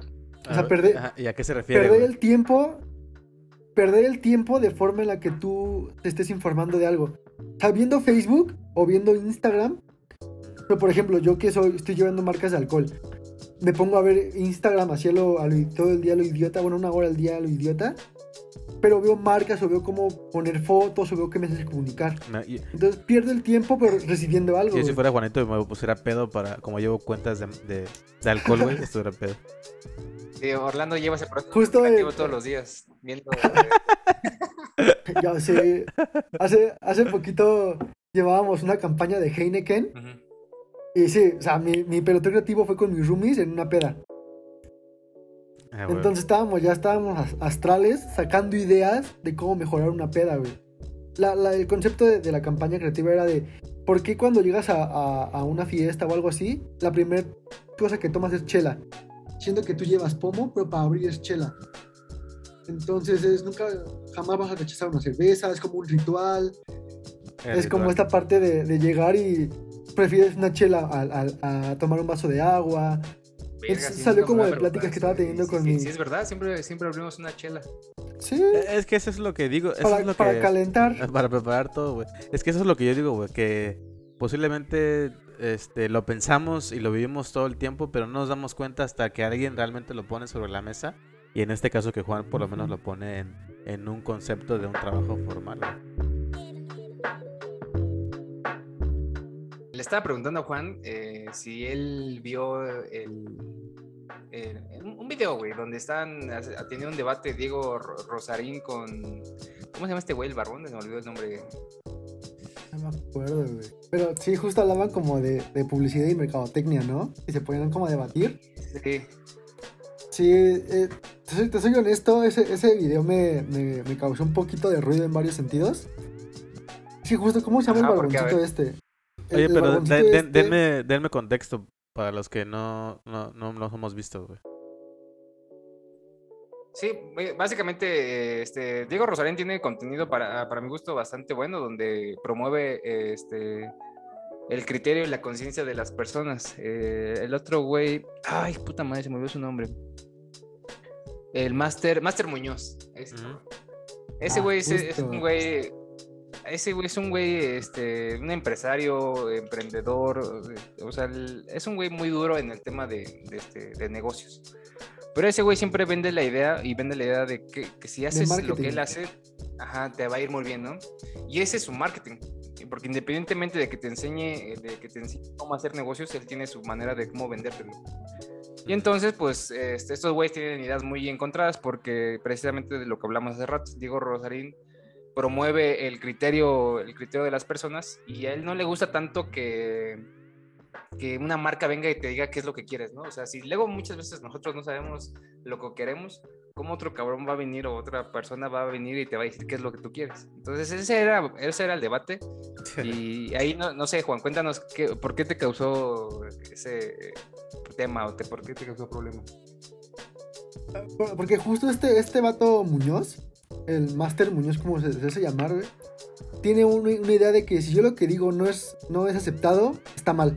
O sea, perder- ajá, ¿Y a qué se refiere, Perder güey? el tiempo, perder el tiempo de forma en la que tú te estés informando de algo. O sea, viendo Facebook o viendo Instagram. Pero por ejemplo, yo que soy, estoy llevando marcas de alcohol. Me pongo a ver Instagram así a lo, a lo- todo el día a lo idiota, bueno, una hora al día a lo idiota. Pero veo marcas o veo cómo poner fotos o veo qué mensajes comunicar. No, y- Entonces pierdo el tiempo pero recibiendo algo. si yo si güey. fuera Juanito me pusiera pedo para, como llevo cuentas de, de, de alcohol, güey, [LAUGHS] estuviera pedo. Sí, Orlando lleva ese proceso Justo, creativo todos los días. Viendo. [LAUGHS] Ya sé. Hace, hace poquito llevábamos una campaña de Heineken. Y sí, o sea, mi, mi peloteo creativo fue con mis roomies en una peda. Ah, güey. Entonces estábamos, ya estábamos as- astrales sacando ideas de cómo mejorar una peda, güey. La- la- el concepto de, de la campaña creativa era de ¿por qué cuando llegas a, a- a una fiesta o algo así, la primera cosa que tomas es chela? Siendo que tú llevas pomo, pero para abrir es chela. Entonces es nunca, jamás vas a rechazar una cerveza, es como un ritual. El Es como ritual. esta parte de, de llegar y prefieres una chela a, a- a tomar un vaso de agua. Verga, Es- sí, salió como de pláticas que estaba teniendo eso, con sí, mi- Sí, es verdad, siempre, siempre abrimos una chela. Sí, Es que eso es lo que digo. Eso para, es lo para que... calentar. [LAUGHS] Para preparar todo, güey. Es que eso es lo que yo digo, güey, que posiblemente este, lo pensamos y lo vivimos todo el tiempo, pero no nos damos cuenta hasta que alguien realmente lo pone sobre la mesa. Y en este caso que Juan por lo menos lo pone en, en un concepto de un trabajo formal. güey. Le estaba preguntando a Juan eh, si él vio el, el- un video, güey, donde están teniendo un debate Diego Ro- Rosarín con. ¿Cómo se llama este güey? El barbón, se me olvidó el nombre. No me acuerdo, güey. Pero sí, justo hablaban como de, de publicidad y mercadotecnia, ¿no? Y se ponían como a debatir. Sí. Sí, eh, te, soy, te soy honesto, ese, ese video me, me, me causó un poquito de ruido en varios sentidos. Sí, justo, ¿cómo se llama Ajá, el barboncito este? Oye, el pero barboncito de- de- este- denme, denme contexto para los que no, no, no los hemos visto, güey. Sí, básicamente este, Diego Rosarín tiene contenido para, para mi gusto bastante bueno, donde promueve este, el criterio y la conciencia de las personas. Eh, el otro güey, ay, puta madre, se me olvidó su nombre. El Master, Master Muñoz. Ese, Ah, güey es, un güey, ese güey es un güey, este, un empresario, emprendedor, o sea, es un güey muy duro en el tema de, de, este, de negocios. Pero ese güey siempre vende la idea y vende la idea de que, que si haces lo que él hace, ajá, te va a ir muy bien, ¿no? Y ese es su marketing. Porque independientemente de que te enseñe, de que te enseñe cómo hacer negocios, él tiene su manera de cómo vendértelo. Y entonces, pues, este, estos güeyes tienen ideas muy encontradas porque precisamente de lo que hablamos hace rato, Diego Rosarín promueve el criterio, el criterio de las personas y a él no le gusta tanto que, que una marca venga y te diga qué es lo que quieres, ¿no? O sea, si luego muchas veces nosotros no sabemos lo que queremos, ¿cómo otro cabrón va a venir o otra persona va a venir y te va a decir qué es lo que tú quieres? Entonces ese era, ese era el debate. [LAUGHS] Y ahí, no, no sé, Juan, cuéntanos qué, por qué te causó ese tema o te, por qué te causó problema. Porque justo este, este vato Muñoz, el Master Muñoz, como se, se hace llamar, güey, tiene una, una idea de que si yo lo que digo no es, no es aceptado, está mal.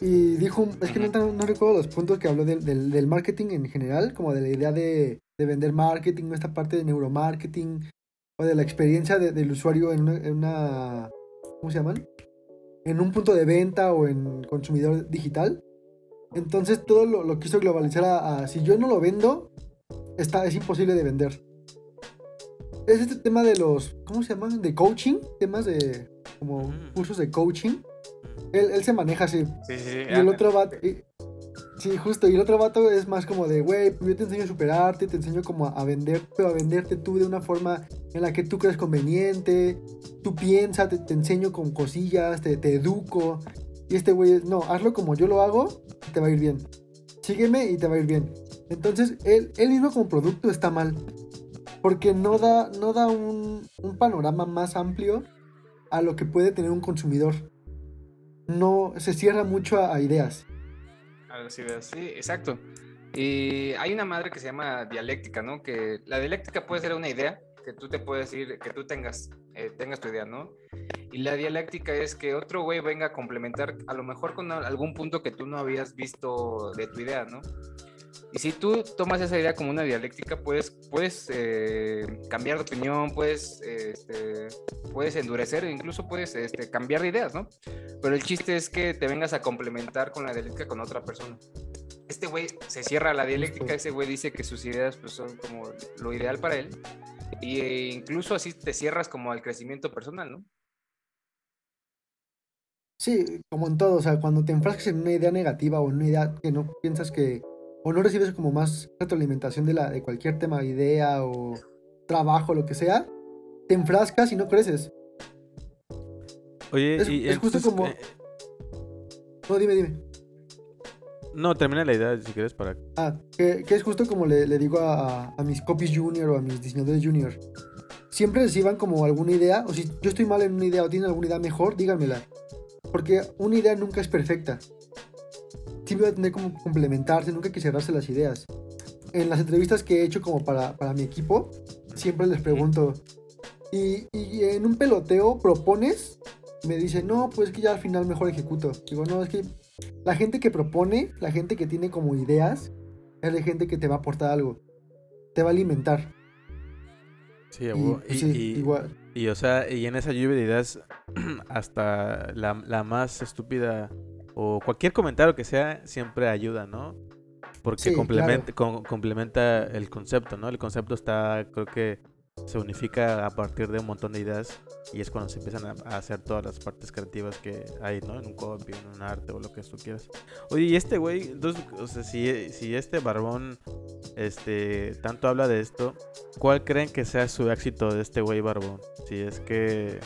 Y dijo, es que no, no recuerdo los puntos que habló del, del, del marketing en general, como de la idea de, de vender marketing, esta parte de neuromarketing, o de la experiencia de- del usuario en una, en una, ¿cómo se llaman? En un punto de venta o en consumidor digital. Entonces todo lo, lo quiso globalizar a, a, si yo no lo vendo, está, es imposible de vender. Es este tema de los, ¿cómo se llaman? De coaching, temas de como Mm. cursos de coaching. Él, él se maneja así. Sí, sí, sí. Y el otro vato. y- sí, justo. Y el otro vato es más como de, güey, yo te enseño a superarte, te enseño como a, a vender, pero a venderte tú de una forma en la que tú crees conveniente. Tú piensas, te, te enseño con cosillas, te, te educo. Y este güey es, no, hazlo como yo lo hago y te va a ir bien. Sígueme y te va a ir bien. Entonces, él, él mismo como producto está mal. Porque no da, no da un, un panorama más amplio a lo que puede tener un consumidor. No se cierra mucho a, a ideas. A las ideas, sí, exacto. Y hay una madre que se llama dialéctica, ¿no? Que la dialéctica puede ser una idea que tú te puedes decir, que tú tengas, eh, tengas tu idea, ¿no? Y la dialéctica es que otro güey venga a complementar, a lo mejor con al- algún punto que tú no habías visto de tu idea, ¿no? Y si tú tomas esa idea como una dialéctica, puedes, puedes eh, cambiar de opinión, puedes, este, puedes endurecer, e incluso puedes este, cambiar de ideas, ¿no? Pero el chiste es que te vengas a complementar con la dialéctica con otra persona. Este güey se cierra la dialéctica, ese güey dice que sus ideas pues, son como lo ideal para él. Y eh, incluso así te cierras como al crecimiento personal, ¿no? Sí, como en todo, o sea, cuando te enfrascas en una idea negativa o en una idea que no piensas que, o no recibes como más retroalimentación de, la, de cualquier tema, idea o trabajo, lo que sea, te enfrascas y no creces. Oye, Es- y es justo como- eh, No, dime, dime. no, termina la idea si quieres para... Ah, que, que es justo como le, le digo a, a- a mis copies junior o a mis diseñadores junior. Siempre reciban como alguna idea, o si yo estoy mal en una idea o tienen alguna idea mejor, díganmela. Porque una idea nunca es perfecta. Siempre va a tener como complementarse, nunca hay que cerrarse las ideas. En las entrevistas que he hecho como para, para mi equipo, siempre les pregunto, ¿y, y en un peloteo propones? Me dicen, no, pues que ya al final mejor ejecuto. Digo, no, es que la gente que propone, la gente que tiene como ideas, es la gente que te va a aportar algo. Te va a alimentar. Sí, Y, pues, y, sí, y- igual. y, o sea, y en esa lluvia de ideas, [CLEARS THROAT] hasta la, la más estúpida o cualquier comentario que sea, siempre ayuda, ¿no? Porque Sí, complementa, com- complementa el concepto, ¿no? El concepto está, creo que se unifica a partir de un montón de ideas y es cuando se empiezan a, a hacer todas las partes creativas que hay, ¿no? En un copy, en un arte o lo que tú quieras. Oye, y este güey, entonces, o sea, si, si este barbón, este, tanto habla de esto, ¿cuál creen que sea su éxito de este güey barbón? Si es que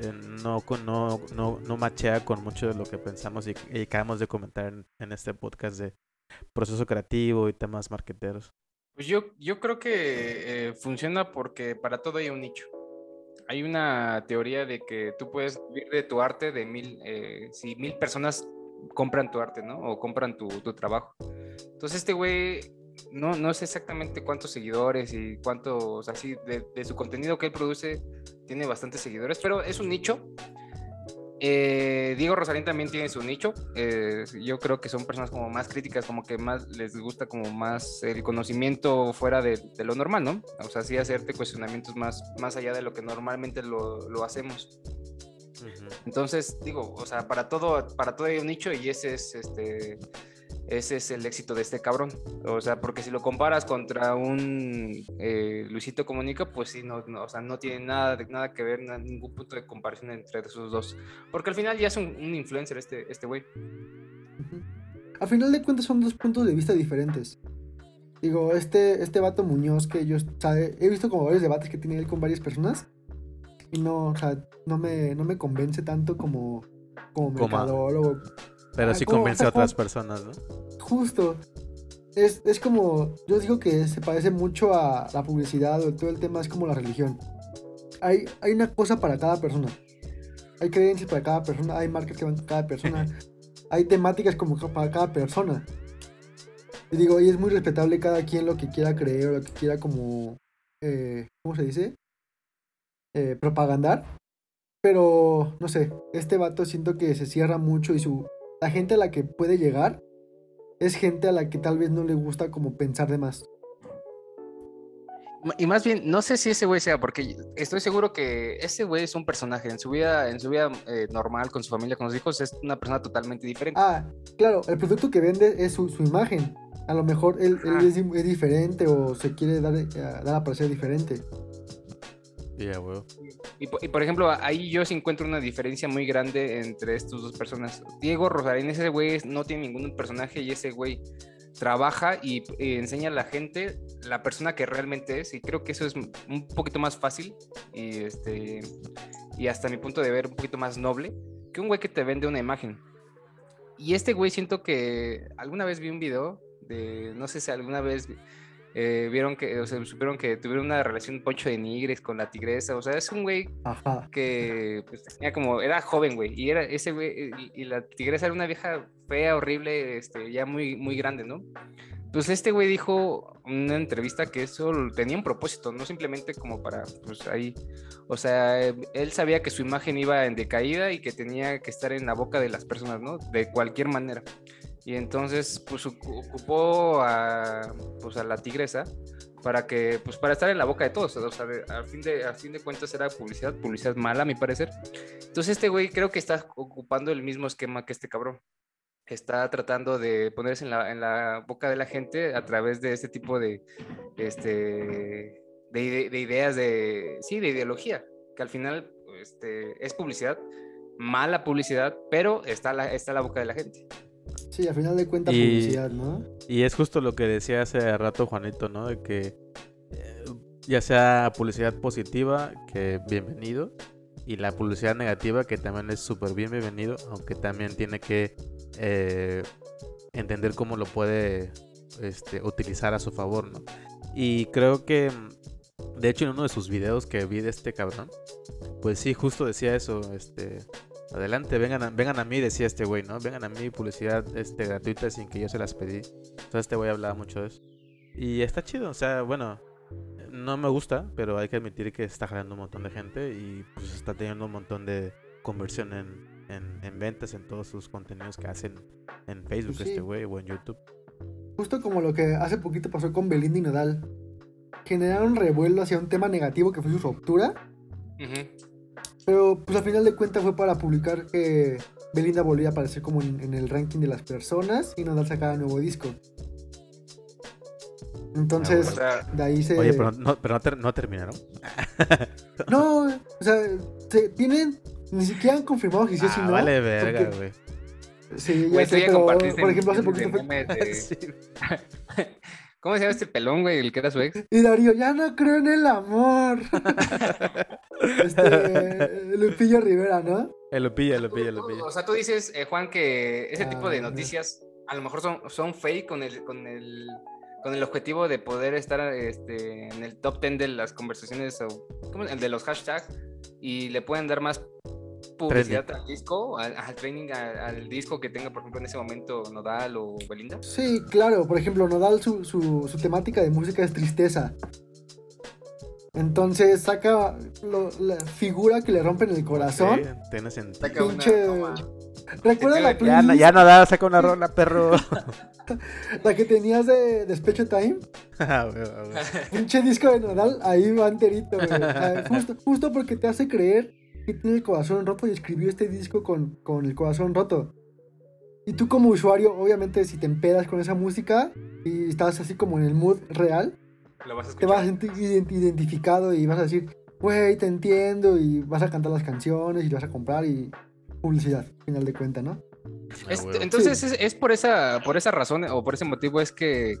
eh, no, no, no, no machea con mucho de lo que pensamos y, y acabamos de comentar en, en este podcast de proceso creativo y temas marqueteros. Pues yo, yo creo que eh, funciona porque para todo hay un nicho. Hay una teoría de que tú puedes vivir de tu arte de mil, eh, si mil personas compran tu arte, ¿no? O compran tu, tu trabajo. Entonces este güey no, no sé exactamente cuántos seguidores y cuántos, así, de, de su contenido que él produce, tiene bastantes seguidores, pero es un nicho. Eh, Diego Rosarín también tiene su nicho. eh, yo creo que son personas como más críticas, como que más les gusta como más el conocimiento fuera de, de lo normal, ¿no? O sea, sí hacerte cuestionamientos más, más allá de lo que normalmente lo, lo hacemos. Entonces, digo, o sea, para todo, para todo hay un nicho y ese es este. Ese es el éxito de este cabrón. O sea, porque si lo comparas contra un eh, Luisito Comunica, pues sí, no, no, o sea, no tiene nada, de- nada que ver, ningún punto de comparación entre esos dos. Porque al final ya es un, un influencer este este güey. A final de cuentas son dos puntos de vista diferentes. Digo, este, este vato Muñoz que yo, o sea, he visto como varios debates que tiene él con varias personas y no, o sea, no me, no me convence tanto como, como Como a- mercadólogo. Pero sí convence a otras personas, ¿no? Justo. es, es como, yo digo que se parece mucho a la publicidad o todo el tema es como la religión. Hay, hay una cosa para cada persona. Hay creencias para cada persona, hay marcas que van para cada persona, [LAUGHS] hay temáticas como para cada persona. Y digo, y es muy respetable cada quien lo que quiera creer o lo que quiera como, eh, ¿cómo se dice? Eh, propagandar. Pero, no sé, este vato siento que se cierra mucho y su, la gente a la que puede llegar es gente a la que tal vez no le gusta como pensar de más. Y más bien, no sé si ese güey sea, porque estoy seguro que ese güey es un personaje. En su vida, en su vida eh, normal, con su familia, con sus hijos, es una persona totalmente diferente. Ah, claro, el producto que vende es su, su imagen. A lo mejor él, él es, es, diferente o se quiere dar, uh, dar a parecer diferente. Yeah, y, por ejemplo, ahí yo sí encuentro una diferencia muy grande entre estas dos personas. Diego Rosarín, ese güey no tiene ningún personaje y ese güey trabaja y, y, enseña a la gente la persona que realmente es y creo que eso es un poquito más fácil y, este, y hasta mi punto de ver un poquito más noble que un güey que te vende una imagen. Y este güey siento que alguna vez vi un video de, no sé si alguna vez eh, vieron que, o sea, supieron que tuvieron una relación Poncho de Nigres con la tigresa, o sea, es un güey Ajá. que pues, tenía como, era joven, güey, y era ese güey, y, y, la tigresa era una vieja fea, horrible, este, ya muy, muy grande, ¿no? Pues este güey dijo en una entrevista que eso tenía un propósito, no simplemente como para, pues ahí, o sea, él sabía que su imagen iba en decaída y que tenía que estar en la boca de las personas, ¿no? De cualquier manera. Y entonces, pues ocupó a, pues, a la tigresa para que, pues para estar en la boca de todos, o sea, al fin de, fin de cuentas era publicidad, publicidad mala a mi parecer. Entonces este güey creo que está ocupando el mismo esquema que este cabrón. Está tratando de ponerse en la, en la boca de la gente a través de este tipo de, este, de, de ideas de, sí, de ideología, que al final este, es publicidad, mala publicidad, pero está la, está la boca de la gente. Sí, al final de cuentas y, publicidad, ¿no? Y es justo lo que decía hace rato Juanito, ¿no? De que eh, ya sea publicidad positiva, que bienvenido, y la publicidad negativa, que también es súper bien bienvenido, aunque también tiene que eh, entender cómo lo puede este, utilizar a su favor, ¿no? Y creo que, de hecho, en uno de sus videos que vi de este cabrón, pues sí, justo decía eso, este, Adelante, vengan a, vengan a mí, decía este güey, ¿no? Vengan a mí, publicidad este, gratuita sin que yo se las pedí. Entonces este güey hablaba mucho de eso. Y está chido, o sea, bueno, no me gusta, pero hay que admitir que está jalando un montón de gente y pues está teniendo un montón de conversión en, en, en ventas en todos sus contenidos que hacen en Facebook pues sí. este güey o en YouTube. Justo como lo que hace poquito pasó con Belinda y Nodal. Generaron revuelo hacia un tema negativo que fue su ruptura. Uh -huh. Pero pues al final de cuentas fue para publicar que Belinda volvía a aparecer como en, en el ranking de las personas y Nodal sacaba nuevo disco. Entonces, Ah, de ahí se. Oye, pero no, pero no, ter no terminaron. [LAUGHS] no, o sea, se tienen. Ni siquiera han confirmado si sí o ah, si no. Vale, verga, güey. Sí, ya sé, pero, por ejemplo, hace poquito fue... de... [LAUGHS] sí. [LAUGHS] ¿Cómo se llama este pelón, güey? El que era su ex. Y Darío, ya no creo en el amor. [LAUGHS] este, Lupillo Rivera, ¿no? El Lupillo, el Lupillo, el Lupillo. O sea, tú dices, eh, Juan, que ese ah, tipo de noticias a lo mejor son, son fake con el, con el con el objetivo de poder estar este, en el top 10 de las conversaciones o ¿cómo? el de los hashtags y le pueden dar más publicidad trending. al disco, al, al training, al, al, disco que tenga, por ejemplo, en ese momento Nodal o Belinda? Sí, claro. Por ejemplo, Nodal, su, su, su temática de música es tristeza. Entonces saca lo, la figura que le rompen el corazón. Okay, tiene sentido. Pinche... ¿Recuerdas la playlist? Ya, ya no da, saca una rola, perro. [LAUGHS] la que tenías de Despecho Time. [LAUGHS] Ah, Pinche disco de Nodal, ahí va enterito, güey. O sea, justo, justo porque te hace creer que tiene el corazón roto y escribió este disco con, con el corazón roto. Y tú como usuario, obviamente, si te empedas con esa música y estás así como en el mood real, vas te vas a sentir identificado y vas a decir, güey, te entiendo, y vas a cantar las canciones y vas a comprar y publicidad, al final de cuentas, ¿no? Es, entonces sí. es, es, por esa por esa razón o por ese motivo es que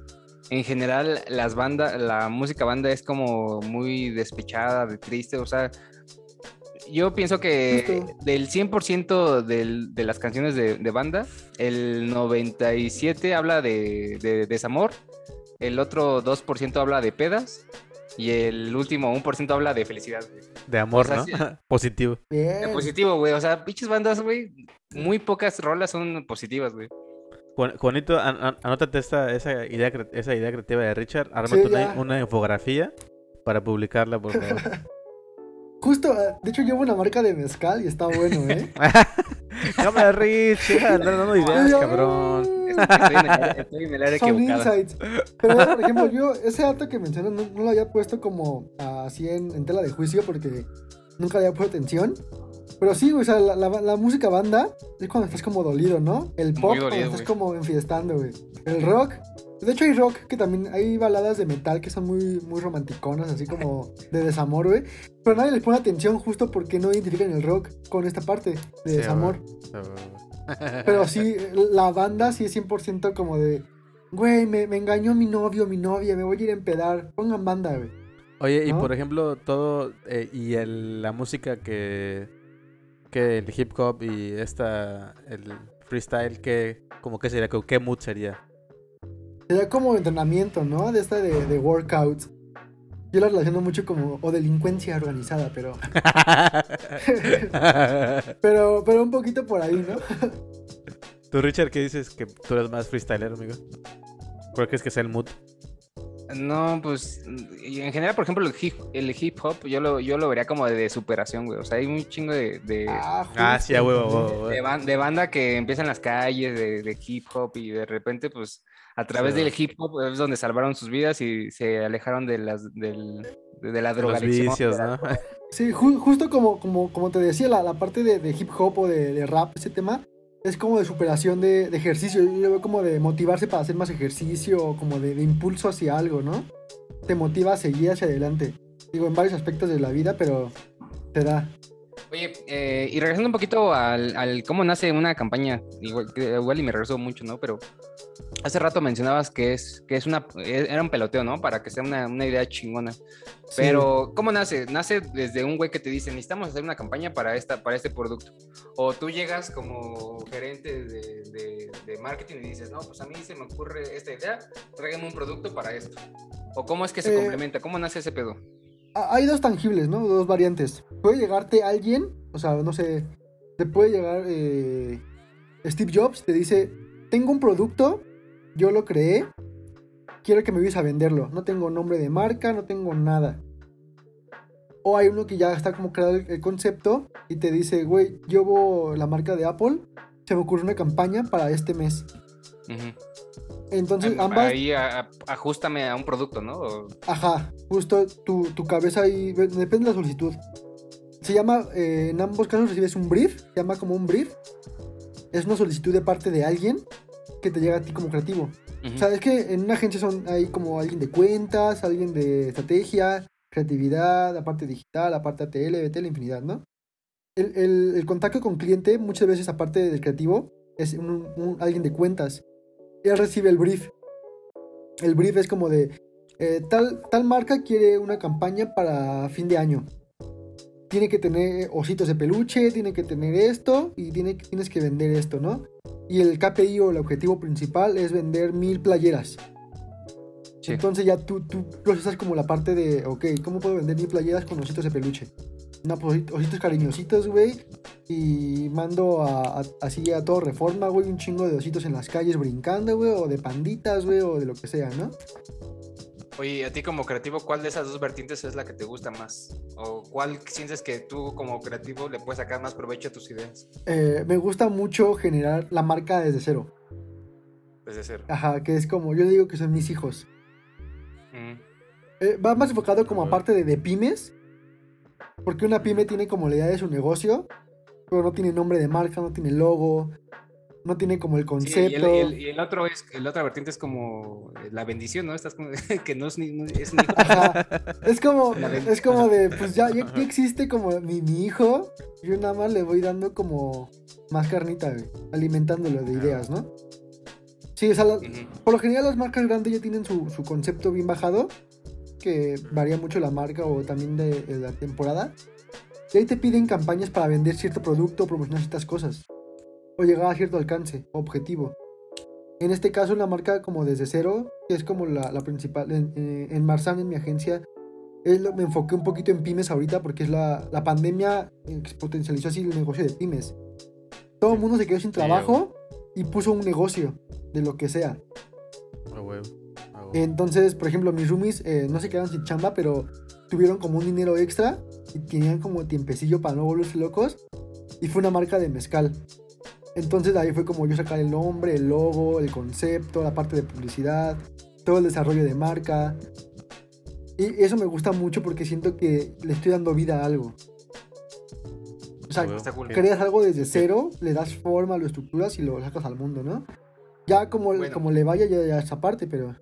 en general las bandas la música banda es como muy despechada de triste o sea yo pienso que Justo. del 100% del- de las canciones de, de banda, el 97 habla de, de desamor, el otro 2% habla de pedas y el último 1% habla de felicidad. güey. De amor, O sea, ¿no? sí. [LAUGHS] Positivo. De positivo, güey. O sea, pinches bandas, güey. Muy pocas rolas son positivas, güey. Juan- Juanito, an- an- anótate esta, esa, idea, esa idea creativa de Richard. Ármate Sí, una, una infografía para publicarla, por favor. [LAUGHS] Justo, eh, de hecho llevo una marca de mezcal y está bueno, ¿eh? Cámara, Rich, andar dando ideas, Ay, cabrón. Estoy en el, estoy en el área Son insights. Pero, por ejemplo, yo ese dato que mencionas no, no lo había puesto como así en, en tela de juicio porque nunca le había puesto atención. Pero sí, güey, o sea, la, la- la música banda es cuando estás como dolido, ¿no? El pop dolido, cuando estás como enfiestando, güey. El rock. De hecho, hay rock que también hay baladas de metal que son muy, muy romanticonas, así como de desamor, güey. Pero nadie les pone atención justo porque no identifican el rock con esta parte de Sí, desamor. Pero sí, [LAUGHS] la banda sí es 100% como de, güey, me, me engañó mi novio, mi novia, me voy a ir a empedar. Pongan banda, güey. Oye, y por ejemplo, todo, eh, y el, la música que, que el hip hop y esta, el freestyle, que, como que sería, ¿qué mood sería? Sería como entrenamiento, ¿no? De esta de, de workouts. Yo la relaciono mucho como, o delincuencia organizada, pero, [LAUGHS] pero, pero un poquito por ahí, ¿no? [LAUGHS] Tú, Richard, ¿qué dices? Que tú eres más freestyler, amigo. ¿Cuál crees que sea el mood? No, pues en general, por ejemplo, el hip, el hip hop yo lo, yo lo vería como de, superación, güey. O sea, hay un chingo de, de, Ah, sí, a huevo, a huevo, a huevo. de de banda que empieza en las calles de, de hip hop y de repente, pues, a través Sí. del hip hop es donde salvaron sus vidas y se alejaron de las del, de, de la los drogadicción. vicios, ¿no? [LAUGHS] Sí, ju- justo como, como, como te decía, la, la parte de, de hip hop o de, de rap, ese tema, es como de superación de, de ejercicio. Yo veo como de motivarse para hacer más ejercicio, como de, de impulso hacia algo, ¿no? Te motiva a seguir hacia adelante. Digo, en varios aspectos de la vida, pero te da. Oye, eh, y regresando un poquito al, al cómo nace una campaña, igual, igual y me regreso mucho, ¿no? Pero hace rato mencionabas que es, que es una, e- era un peloteo, ¿no? Para que sea una, una idea chingona. Sí. Pero, ¿cómo nace? Nace desde un güey que te dice, necesitamos hacer una campaña para, esta, para este producto. O tú llegas como gerente de, de- de marketing y dices, no, pues a mí se me ocurre esta idea, tráigame un producto para esto. O cómo es que se Eh, complementa, cómo nace ese pedo. Ah, Hay dos tangibles, ¿no? Dos variantes. Puede llegarte alguien, o sea, no sé, te puede llegar eh, Steve Jobs, te dice, tengo un producto, yo lo creé, quiero que me ayudes a venderlo. No tengo nombre de marca, no tengo nada. O hay uno que ya está como creado el, concepto y te dice, güey, llevo la marca de Apple, se me ocurre una campaña para este mes. Ujú. Entonces, Am- ambas... Ahí a- a- ajustame a un producto, ¿no? O- Ajá, justo tu, tu cabeza ahí, depende de la solicitud. Se llama, eh, en ambos casos recibes un brief, se llama como un brief. Es una solicitud de parte de alguien que te llega a ti como creativo. Ujú. O sea, es que en una agencia son hay como alguien de cuentas, alguien de estrategia, creatividad, la parte digital, la parte ATL, BT, la infinidad, ¿no? El, el- el contacto con cliente, muchas veces aparte del creativo, es un- un- alguien de cuentas. Él recibe el brief. El brief es como de, eh, tal, tal marca quiere una campaña para fin de año. Tiene que tener ositos de peluche, tiene que tener esto y tiene, tienes que vender esto, ¿no? Y el KPI o el objetivo principal es vender mil playeras. Sí. Entonces ya tú, tú procesas como la parte de, ok, ¿cómo puedo vender mil playeras con ositos de peluche? No, pues ositos cariñositos, güey. Y mando a, a- así a todo reforma, güey, un chingo de ositos en las calles brincando, güey, o de panditas, güey, o de lo que sea, ¿no? Oye, a ti como creativo, ¿cuál de esas dos vertientes es la que te gusta más? ¿O cuál sientes que tú como creativo le puedes sacar más provecho a tus ideas Eh, me gusta mucho generar la marca desde cero. desde cero? Ajá, que es como, yo digo que son mis hijos. Ujú. Eh, va más enfocado como aparte de, de pymes. Porque una pyme tiene como la idea de su negocio, pero no tiene nombre de marca, no tiene logo, no tiene como el Sí, y, concepto. el, y el- y el otro es, el otra vertiente es como eh, la bendición, ¿no? Estás como, [LAUGHS] que no es ni, no es ni-. Es como, es como de, pues ya, ya, ya existe como mi, mi hijo, yo nada más le voy dando como más carnita, güey, alimentándolo de ideas, ¿no? Sí, o sea, la- por lo general las marcas grandes ya tienen su, su concepto bien bajado, que varía mucho la marca o también de, de la temporada. Y ahí te piden campañas para vender cierto producto o promocionar ciertas cosas. O llegar a cierto alcance, objetivo. En este caso, una marca como desde cero, que es como la, la principal. En, eh, en Marsan, en mi agencia, es lo- me enfoqué un poquito en pymes ahorita porque es la, la pandemia potencializó así el negocio de pymes. Todo el mundo se quedó sin trabajo y puso un negocio de lo que sea. A huevo. Entonces, por ejemplo, mis roomies eh, no se quedaron sin chamba, pero tuvieron como un dinero extra y tenían como tiempecillo para no volverse locos. Y fue una marca de mezcal. Entonces ahí fue como yo sacar el nombre, el logo, el concepto, la parte de publicidad, todo el desarrollo de marca. Y eso me gusta mucho porque siento que le estoy dando vida a algo. O sea, creas algo desde cero, le das forma, lo estructuras y lo sacas al mundo, ¿no? Ya como, Bueno. como le vaya, ya, ya esa parte, pero.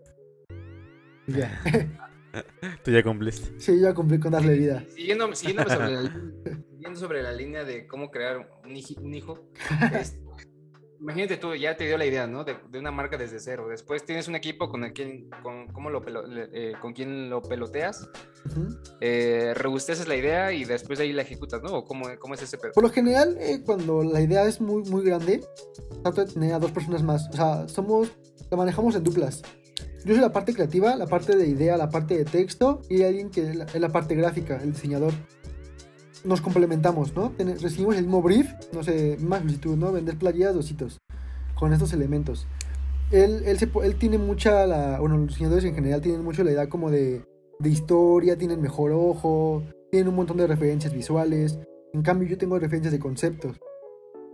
Ya. [LAUGHS] Tú ya cumpliste. sí, ya cumplí con darle vida. Siguiendo, siguiéndome [LAUGHS] sobre, la, siguiendo sobre la línea de cómo crear un, un hijo, es- imagínate tú, ya te dio la idea, ¿no? De, de una marca desde cero. Después tienes un equipo con el quien, con, cómo lo pelo- eh, con quien lo peloteas, Ujú. eh, robusteces la idea y después de ahí la ejecutas, ¿no? ¿O cómo, cómo es ese pedo? Por lo general, eh, cuando la idea es muy, muy grande, trato de tener a dos personas más. O sea, somos. La manejamos en duplas. Yo soy la parte creativa, la parte de idea, la parte de texto y alguien que es la, parte gráfica, el diseñador. Nos complementamos, ¿no? Recibimos el mismo brief, no sé, más solicitud, ¿no? Vender playeras, dositos, con estos elementos. Él, él, se él tiene mucha, la, bueno, los diseñadores en general tienen mucho la idea como de, de historia, tienen mejor ojo, tienen un montón de referencias visuales. En cambio, yo tengo referencias de conceptos,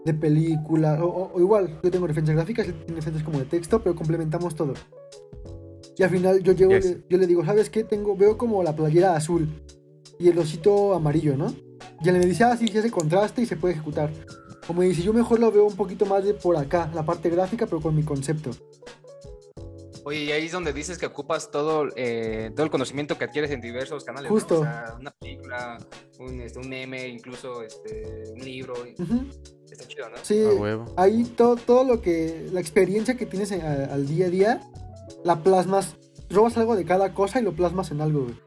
de películas, o, o- o igual, yo tengo referencias gráficas, él tiene referencias como de texto, pero complementamos todo. Y al final yo llego, Yes. le- yo le digo, ¿sabes qué? Tengo, veo como la playera azul y el osito amarillo, ¿no? Y él me dice, ah, sí, sí hace contraste y se puede ejecutar. O me dice, yo mejor lo veo un poquito más de por acá, la parte gráfica, pero con mi concepto. Oye, y ahí es donde dices que ocupas todo, eh, todo el conocimiento que adquieres en diversos canales. ¿no? Justo. O sea, una película, un, este, un meme, incluso este, un libro. y- Ujú. Está chido, ¿no? Sí, huevo. ahí todo, todo lo que, la experiencia que tienes en- a- al día a día, la plasmas, robas algo de cada cosa y lo plasmas en algo, güey.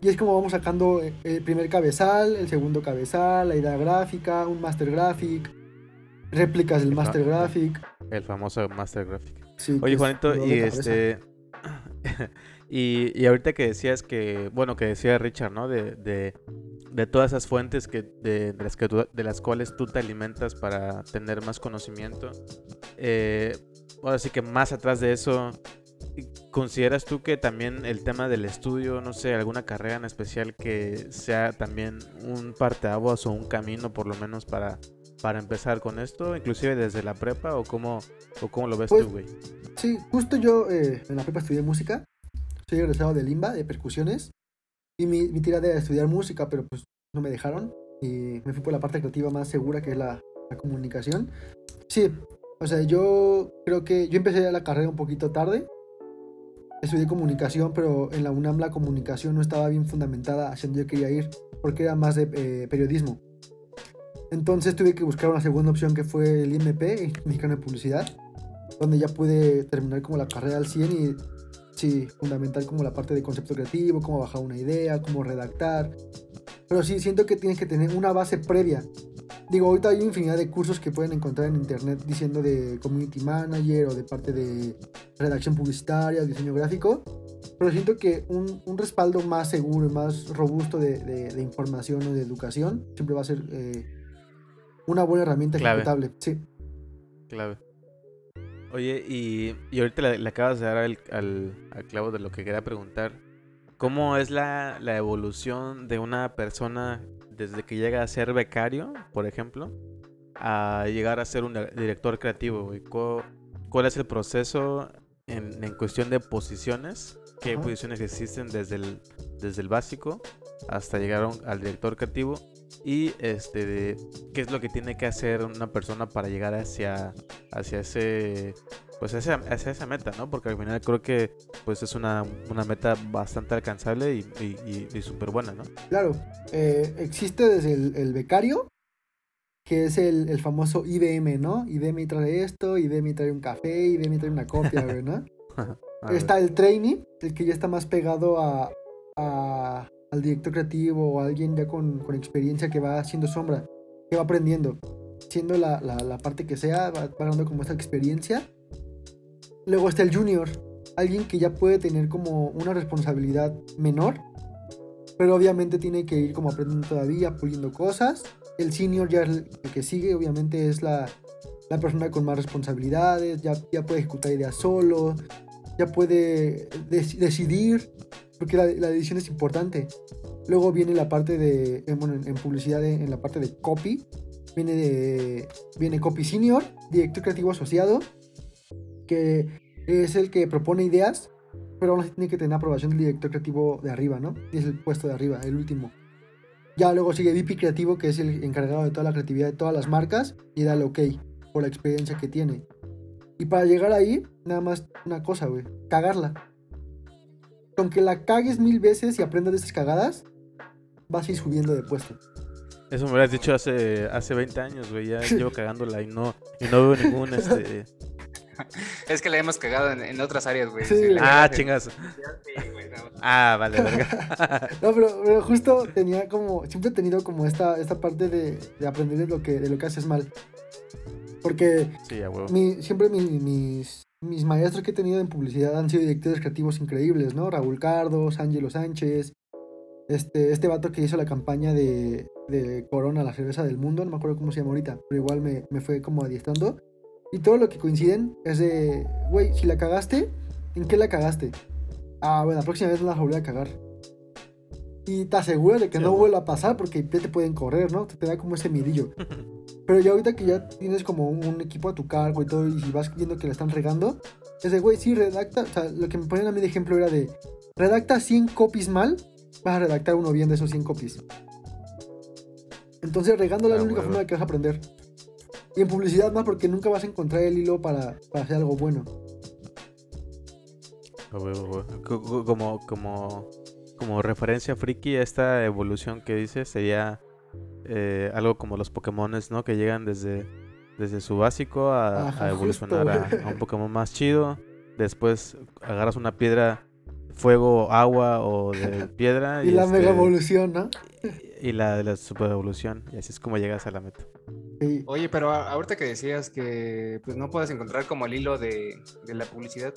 Y es como vamos sacando eh, el primer cabezal, el segundo cabezal, la idea gráfica, un master graphic, réplicas del master graphic. El famoso Master Graphic. Sí, Oye, es Juanito, dolor y este. [LAUGHS] y, y ahorita que decías que. Bueno, que decía Richard, ¿no? De, de, de todas esas fuentes que, de, de las que tú- de las cuales tú te alimentas para tener más conocimiento. eh, ahora sí que más atrás de eso. ¿Consideras tú que también el tema del estudio, no sé, alguna carrera en especial que sea también un parteaguas o un camino por lo menos para, para empezar con esto, inclusive desde la prepa o cómo, o cómo lo ves Pues, tú, güey? Sí, justo yo eh, en la prepa estudié música. Soy egresado de Limba, de percusiones. Y mi, mi tirada era estudiar música, pero pues no me dejaron. Y me fui por la parte creativa más segura, que es la, la comunicación. Sí, o sea, yo creo que yo empecé la carrera un poquito tarde. Estudié comunicación, pero en la UNAM la comunicación no estaba bien fundamentada hacia donde yo quería ir, porque era más de eh, periodismo. Entonces tuve que buscar una segunda opción que fue el IMP, el Mexicano de Publicidad donde ya pude terminar como la carrera al 100 y sí, fundamental como la parte de concepto creativo, cómo bajar una idea, cómo redactar. Pero sí, siento que tienes que tener una base previa. Digo, ahorita hay infinidad de cursos que pueden encontrar en internet diciendo de community manager o de parte de redacción publicitaria, diseño gráfico. Pero siento que un, un respaldo más seguro y más robusto de, de- de información o de educación siempre va a ser eh, una buena herramienta Clave. ejecutable. Sí. Clave. Oye, y, y ahorita le, le acabas de dar al, al- al clavo de lo que quería preguntar. ¿Cómo es la, la evolución de una persona desde que llega a ser becario, por ejemplo, a llegar a ser un director creativo? güey? ¿Cu- ¿Cuál es el proceso en, en cuestión de posiciones? ¿Qué Ajá. posiciones existen desde el, desde el básico hasta llegar un- al director creativo? Y este, de qué es lo que tiene que hacer una persona para llegar hacia, hacia ese pues hacia, hacia esa meta, ¿no? Porque al final creo que pues es una, una meta bastante alcanzable y, y, y- y súper buena, ¿no? Claro, eh, existe desde el, el becario, que es el, el famoso IBM, ¿no? IBM trae esto, IBM trae un café, IBM trae una copia, [LAUGHS] güey, ¿no? A ver, Está el trainee, el que ya está más pegado a, a al director creativo o a alguien ya con, con experiencia que va haciendo sombra, que va aprendiendo, siendo la, la, la parte que sea, va ganando como esta experiencia. Luego está el junior, alguien que ya puede tener como una responsabilidad menor, pero obviamente tiene que ir como aprendiendo todavía, puliendo cosas. El senior ya es el que sigue, obviamente es la, la persona con más responsabilidades, ya, ya puede ejecutar ideas solo, ya puede dec- decidir, porque la, la decisión es importante. Luego viene la parte de, en, bueno, en, publicidad, en la parte de copy, viene de, viene copy senior, director creativo asociado, que es el que propone ideas, pero aún así tiene que tener aprobación del director creativo de arriba, ¿no? Y es el puesto de arriba, el último. Ya luego sigue VP creativo, que es el encargado de toda la creatividad de todas las marcas, y da el ok por la experiencia que tiene. Y para llegar ahí, nada más una cosa, güey, cagarla. Aunque la cagues mil veces y aprendas de esas cagadas, vas a ir subiendo de puesto. Eso me hubieras dicho hace, hace 20 años, güey. Ya [LAUGHS] llevo cagándola y no, y no veo ningún, este... [LAUGHS] Es que la hemos cagado en, en otras áreas, güey. Sí. Ah. Sí, güey, no. Ah, vale, verga. [LAUGHS] No, pero, pero justo tenía como, siempre he tenido como esta, esta parte de, de aprender de lo, que, de lo que haces mal. Porque Sí, a huevo. mi- siempre mi- mis, mis maestros que he tenido en publicidad han sido directores creativos increíbles, ¿no? Raúl Cardos, Ángelo Sánchez, este, este vato que hizo la campaña de, de Corona, la cerveza del mundo, no me acuerdo cómo se llama ahorita, pero igual me, me fue como adiestrando. Y todo lo que coinciden es de, güey, si la cagaste, ¿en qué la cagaste? Ah, bueno, la próxima vez no la vas a cagar. Y te aseguras de que Sí, no vuelva a pasar porque ya te pueden correr, ¿no? Te, te da como ese midillo. [LAUGHS] Pero ya ahorita que ya tienes como un, un equipo a tu cargo y todo, y si vas viendo que la están regando, es de, güey, sí, redacta. O sea, lo que me ponían a mí de ejemplo era de, redacta 100 copies mal, vas a redactar uno bien de esos 100 copies. Entonces, regándola es Ah, la única huevo. forma de que vas a aprender. Y en publicidad más porque nunca vas a encontrar el hilo para, para hacer algo bueno. A a Como, como, como referencia friki, esta evolución que dices sería eh, algo como los Pokémones, ¿no? Que llegan desde, desde su básico a, Ajá, a evolucionar a, a un Pokémon más chido. Después agarras una piedra, fuego, agua o de [LAUGHS] piedra. Y, la este, mega evolución, ¿no? Y la de la super evolución. Y así es como llegas a la meta. Sí. Oye, pero ahorita que decías que pues, no puedes encontrar como el hilo de, de la publicidad,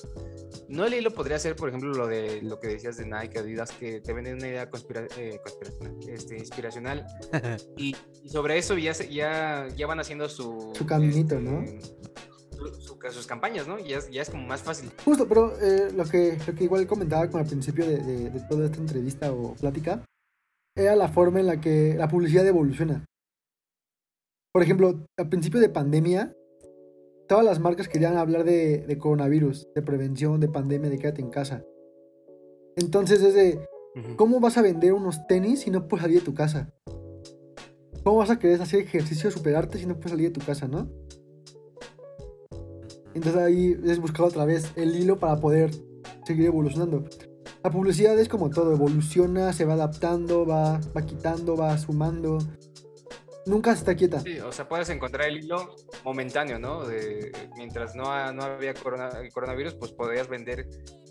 ¿no el hilo podría ser, por ejemplo, lo de lo que decías de Nike, Adidas, que te venden una idea conspira- eh, conspiracional, este, inspiracional [LAUGHS] y, y sobre eso ya, se- ya, ya van haciendo su... Su caminito, ¿no? su- su- sus campañas, ¿no? Ya, es- ya es como más fácil. Justo, pero eh, lo, que, lo que igual comentaba como al principio de, de- de toda esta entrevista o plática, era la forma en la que la publicidad evoluciona. Por ejemplo, al principio de pandemia, todas las marcas querían hablar de, de coronavirus, de prevención, de pandemia, de quédate en casa. Entonces es de, ¿cómo vas a vender unos tenis si no puedes salir de tu casa? ¿Cómo vas a querer hacer ejercicio, superarte si no puedes salir de tu casa, no? Entonces ahí es buscar otra vez el hilo para poder seguir evolucionando. La publicidad es como todo, evoluciona, se va adaptando, va, va quitando, va sumando. Nunca se está quieta. Sí, o sea, puedes encontrar el hilo momentáneo, ¿no? De, mientras no, ha- no había corona- coronavirus, pues podías vender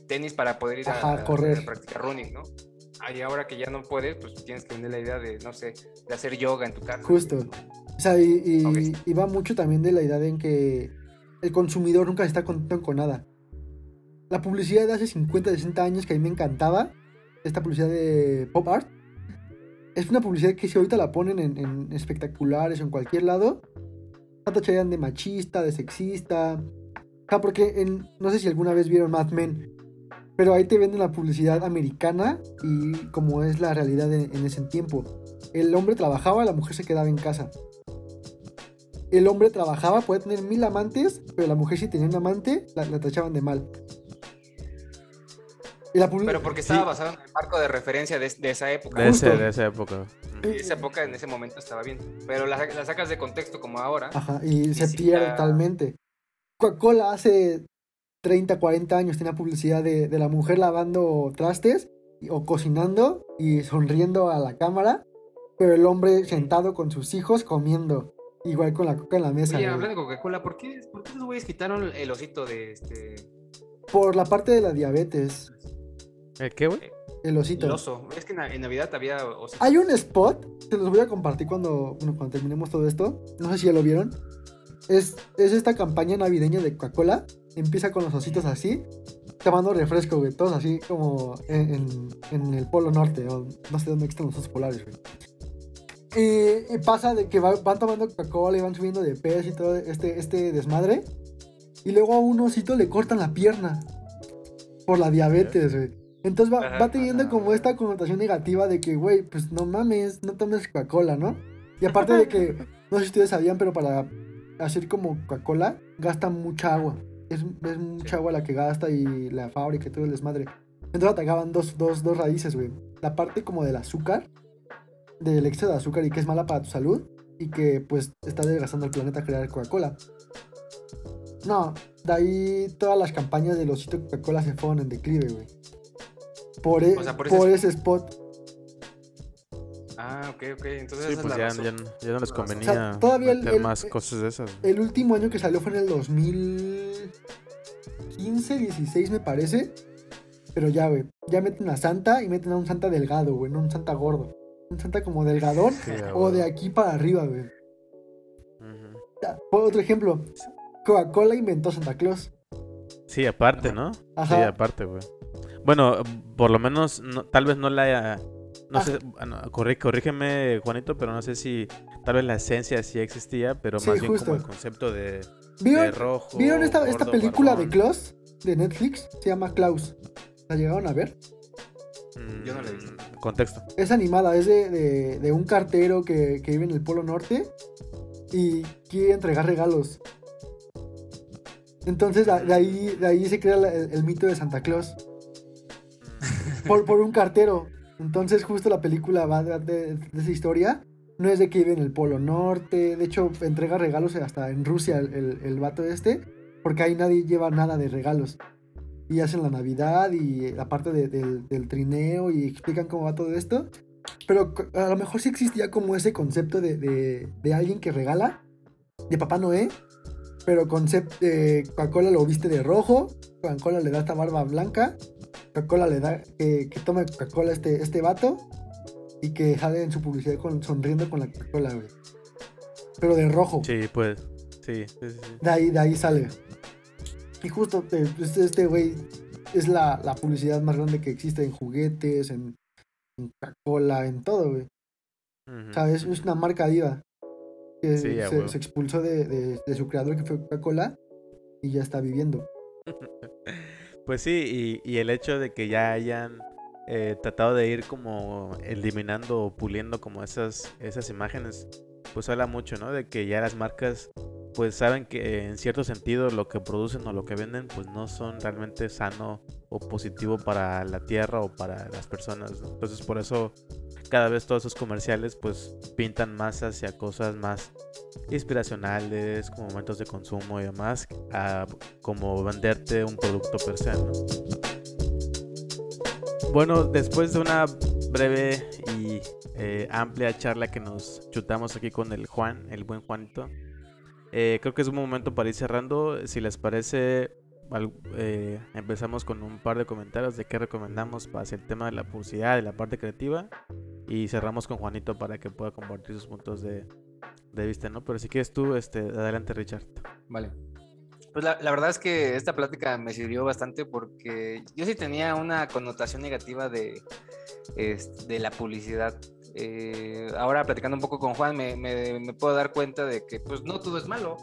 tenis para poder ir a, Ajá, a- correr. a practicar running, ¿no? Y ahora que ya no puedes, pues tienes que vender la idea de, no sé, de hacer yoga en tu casa. Justo. O sea, y, y- va mucho también de la idea en que el consumidor nunca está contento con nada. La publicidad de hace 50, 60 años que a mí me encantaba, esta publicidad de pop art, es una publicidad que si ahorita la ponen en, espectaculares o en cualquier lado, la tacharían de machista, de sexista. Sea, porque no sé si alguna vez vieron Mad Men, pero ahí te venden la publicidad americana y como es la realidad en, en ese tiempo. El hombre trabajaba, la mujer se quedaba en casa. El hombre trabajaba, puede tener mil amantes, pero la mujer si tenía un amante, la, la tachaban de mal. La Pero porque Sí. estaba basado en el marco de referencia de, de esa época. De, ese- de esa época. Y esa época, en ese momento, estaba bien. Pero la, la sacas de contexto como ahora. Ajá, y se pierde totalmente. Coca-Cola hace 30, 40 años tenía publicidad de, de la mujer lavando trastes o cocinando y sonriendo a la cámara, pero el hombre sentado con sus hijos comiendo, igual con la coca en la mesa. Oye, hablando de Coca-Cola, ¿por qué, ¿por qué los güeyes quitaron el osito de este. Por la parte de la diabetes. ¿El qué, güey? El osito. El oso. Es que en, Navidad había oso. Hay un spot, se los voy a compartir cuando, bueno, cuando terminemos todo esto. No sé si ya lo vieron. Es, es esta campaña navideña de Coca-Cola. Empieza con los ositos así, tomando refresco, güey. Todos así como en, en- en el polo norte, o no sé dónde están los osos polares, güey. Y, y pasa de que va- van tomando Coca-Cola y van subiendo de peso y todo este, este desmadre. Y luego a un osito le cortan la pierna por la diabetes, güey. Entonces va, Ajá, va teniendo ajá. como esta connotación negativa de que, güey, pues no mames, no tomes Coca-Cola, ¿no? Y aparte de que, [LAUGHS] no sé si ustedes sabían, pero para hacer como Coca-Cola gasta mucha agua. Es, es mucha Sí. agua la que gasta y la fábrica y todo el desmadre. Entonces atacaban dos, dos, dos raíces, güey. La parte como del azúcar, del exceso de azúcar y que es mala para tu salud y que pues está desgastando el planeta crear Coca-Cola. No, de ahí todas las campañas del osito Coca-Cola se fueron en declive, güey. Por, e- O sea, por por, ese- ese spot. Ah, ok, ok. Entonces Sí, esa pues es la ya, razón. ya, no- ya no les convenía O sea, todavía el- meter el- más el- cosas de esas. El último año que salió fue en el 2015, 16 me parece. Pero ya, güey. Ya meten a Santa y meten a un Santa delgado, güey, no un Santa gordo. Un Santa como delgadón Sí, o de aquí para arriba, güey. Por otro ejemplo, Coca-Cola inventó Santa Claus. Sí, aparte, ¿no? Ajá. Sí, aparte, güey. Bueno, por lo menos, no- tal vez no la... No sé, bueno, corrí- corrígeme, Juanito, pero no sé si tal vez la esencia sí existía, pero Sí, más bien justo. como el concepto de, de ¿Vieron, rojo. ¿vieron esta, esta película de. Klaus? De Netflix. Se llama Klaus. ¿La llegaron a ver? Yo no la he visto. Mm, Contexto. Es animada, es de, de- de un cartero que, que vive en el Polo Norte y quiere entregar regalos. Entonces de, ahí, de ahí se crea el mito de Santa Claus por, por un cartero. Entonces justo la película va de, de- esa historia. No es de que vive en el Polo Norte. De hecho, entrega regalos hasta en Rusia el, el, el vato este. Porque ahí nadie lleva nada de regalos. Y hacen la Navidad y la parte de- del, del trineo y explican cómo va todo esto. Pero a lo mejor sí existía como ese concepto de, de- de alguien que regala, de Papá Noé, pero concepto de Coca-Cola lo viste de rojo, Coca-Cola le da esta barba blanca, Coca-Cola le da que, que tome Coca-Cola este, este vato y que sale en su publicidad con, sonriendo con la Coca-Cola, güey. Pero de rojo. Sí, pues. Sí, sí, sí. De ahí, de ahí sale. Y justo eh, este este güey es la, la publicidad más grande que existe en juguetes, en, en Coca-Cola, en todo, güey. O sea, es, es una marca viva. Que Sí, se, se expulsó de, de- de su creador, que fue Coca-Cola, y ya está viviendo. [LAUGHS] Pues sí, y, y el hecho de que ya hayan eh, tratado de ir como eliminando o puliendo como esas, esas imágenes, pues habla mucho, ¿no? De que ya las marcas pues saben que en cierto sentido lo que producen o lo que venden pues no son realmente sano o positivo para la tierra o para las personas, ¿no? Entonces por eso cada vez todos esos comerciales pues pintan más hacia cosas más inspiracionales, como momentos de consumo y demás, a como venderte un producto per se, ¿no? Bueno, después de una breve y eh, amplia charla que nos chutamos aquí con el Juan, el buen Juanito, eh, creo que es un momento para ir cerrando. Si les parece, eh, empezamos con un par de comentarios de qué recomendamos para hacer el tema de la publicidad, de la parte creativa, y cerramos con Juanito para que pueda compartir sus puntos de, de vista, ¿no? Pero si quieres tú, este, adelante Richard. Vale. Pues la, la verdad es que esta plática me sirvió bastante porque yo sí tenía una connotación negativa de, de la publicidad. Eh, ahora platicando un poco con Juan me, puedo dar cuenta de que pues no todo es malo,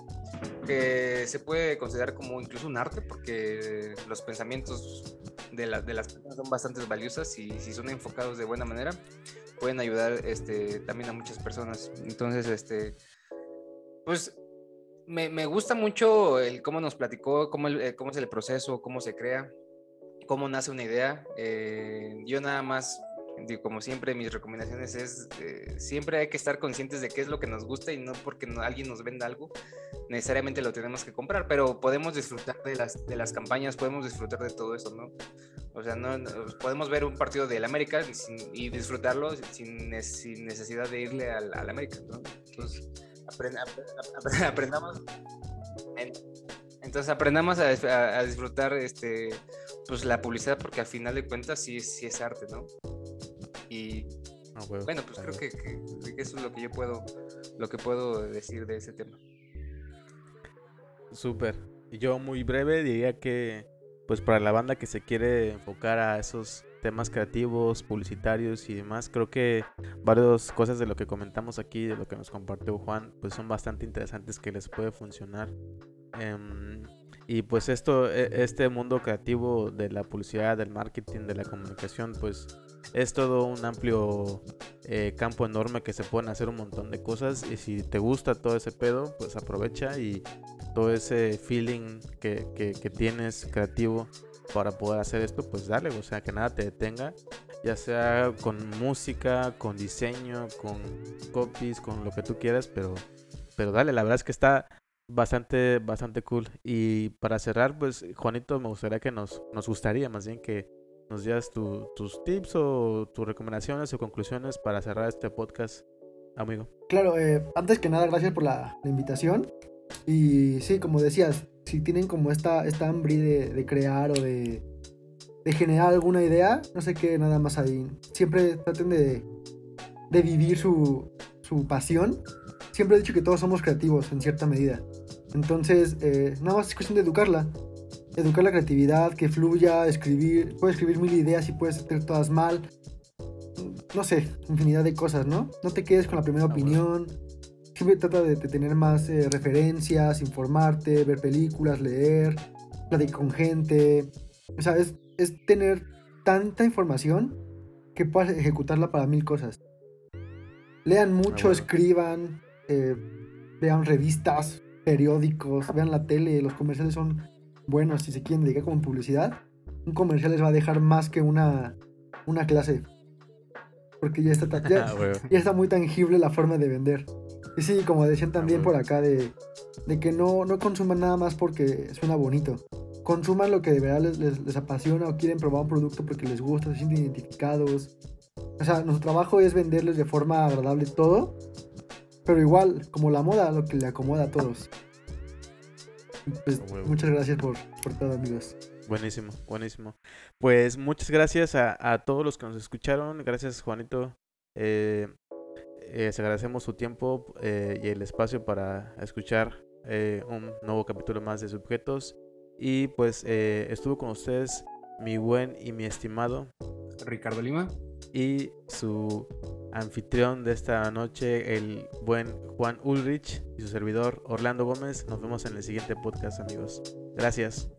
que se puede considerar como incluso un arte porque los pensamientos de, la- de las personas son bastante valiosas y si son enfocados de buena manera pueden ayudar este, también a muchas personas. Entonces, este, pues me, me gusta mucho el cómo nos platicó, cómo, el- eh, cómo es el proceso, cómo se crea, cómo nace una idea. Eh, yo nada más, digo, como siempre, mis recomendaciones es, eh, siempre hay que estar conscientes de qué es lo que nos gusta y no porque no- alguien nos venda algo, necesariamente lo tenemos que comprar, pero podemos disfrutar de las, de las campañas, podemos disfrutar de todo eso, ¿no? O sea, no, no- podemos ver un partido del América sin- y disfrutarlo sin, sin necesidad de irle al, al América, ¿no? Entonces, apren- apre- apre- [LAUGHS] aprendamos. en- Entonces aprendamos a, disfrutar este, pues, la publicidad porque al final de cuentas sí, sí es arte, ¿no? Y bueno, pues creo que, eso es lo que yo puedo, lo que puedo decir de ese tema. Súper. Yo muy breve diría que, pues para la banda que se quiere enfocar a esos temas creativos, publicitarios y demás, creo que varias cosas de lo que comentamos aquí, de lo que nos compartió Juan, pues son bastante interesantes que les puede funcionar. Em, y pues esto, e, este mundo creativo de la publicidad, del marketing, de la comunicación, pues es todo un amplio eh, campo enorme que se pueden hacer un montón de cosas. Y si te gusta todo ese pedo, pues aprovecha y todo ese feeling que, que, tienes creativo para poder hacer esto, pues dale, o sea, que nada te detenga, ya sea con música, con diseño, con copies, con lo que tú quieras, pero, pero dale, la verdad es que está bastante, bastante cool. Y para cerrar, pues Juanito, me gustaría que nos, nos gustaría más bien que nos dieras tus tips o tus recomendaciones o conclusiones para cerrar este podcast, amigo. Claro, eh, antes que nada, gracias por la, invitación. Y sí, como decías, si tienen como esta, esta hambre de, crear o de, de, generar alguna idea, no sé qué, nada más ahí. Siempre traten de, de vivir su, su pasión. Siempre he dicho que todos somos creativos en cierta medida. Entonces, eh, nada más es cuestión de educarla. Educar la creatividad, que fluya, escribir. Puedes escribir mil ideas y puedes hacer todas mal. No sé, infinidad de cosas, ¿no? No te quedes con la primera ah, opinión. Siempre trata de, tener más eh, referencias, informarte, ver películas, leer, platicar con gente. O sea, es, tener tanta información que puedas ejecutarla para mil cosas. Lean mucho, ah, escriban, eh, vean revistas, periódicos, vean la tele, los comerciales son buenos si se quieren dedicar como publicidad. Un comercial les va a dejar más que una, una clase. Porque ya está, ya, [LAUGHS] ah, ya está muy tangible la forma de vender. Y sí, como decían ah, también por acá, de, de, que no, no consuman nada más porque suena bonito. Consuman lo que de verdad les, les, apasiona o quieren probar un producto porque les gusta, se sienten identificados. O sea, nuestro trabajo es venderles de forma agradable todo pero igual, como la moda, lo que le acomoda a todos. Pues, muchas gracias por, todo, amigos. Buenísimo, buenísimo. Pues muchas gracias a, todos los que nos escucharon. Gracias, Juanito. Eh, eh, les agradecemos su tiempo eh, y el espacio para escuchar un nuevo capítulo más de Subjetos. Y pues estuvo con ustedes mi buen y mi estimado Ricardo Lima y su anfitrión de esta noche, el buen Juan Ulrich y su servidor Orlando Gómez. Nos vemos en el siguiente podcast, amigos. Gracias.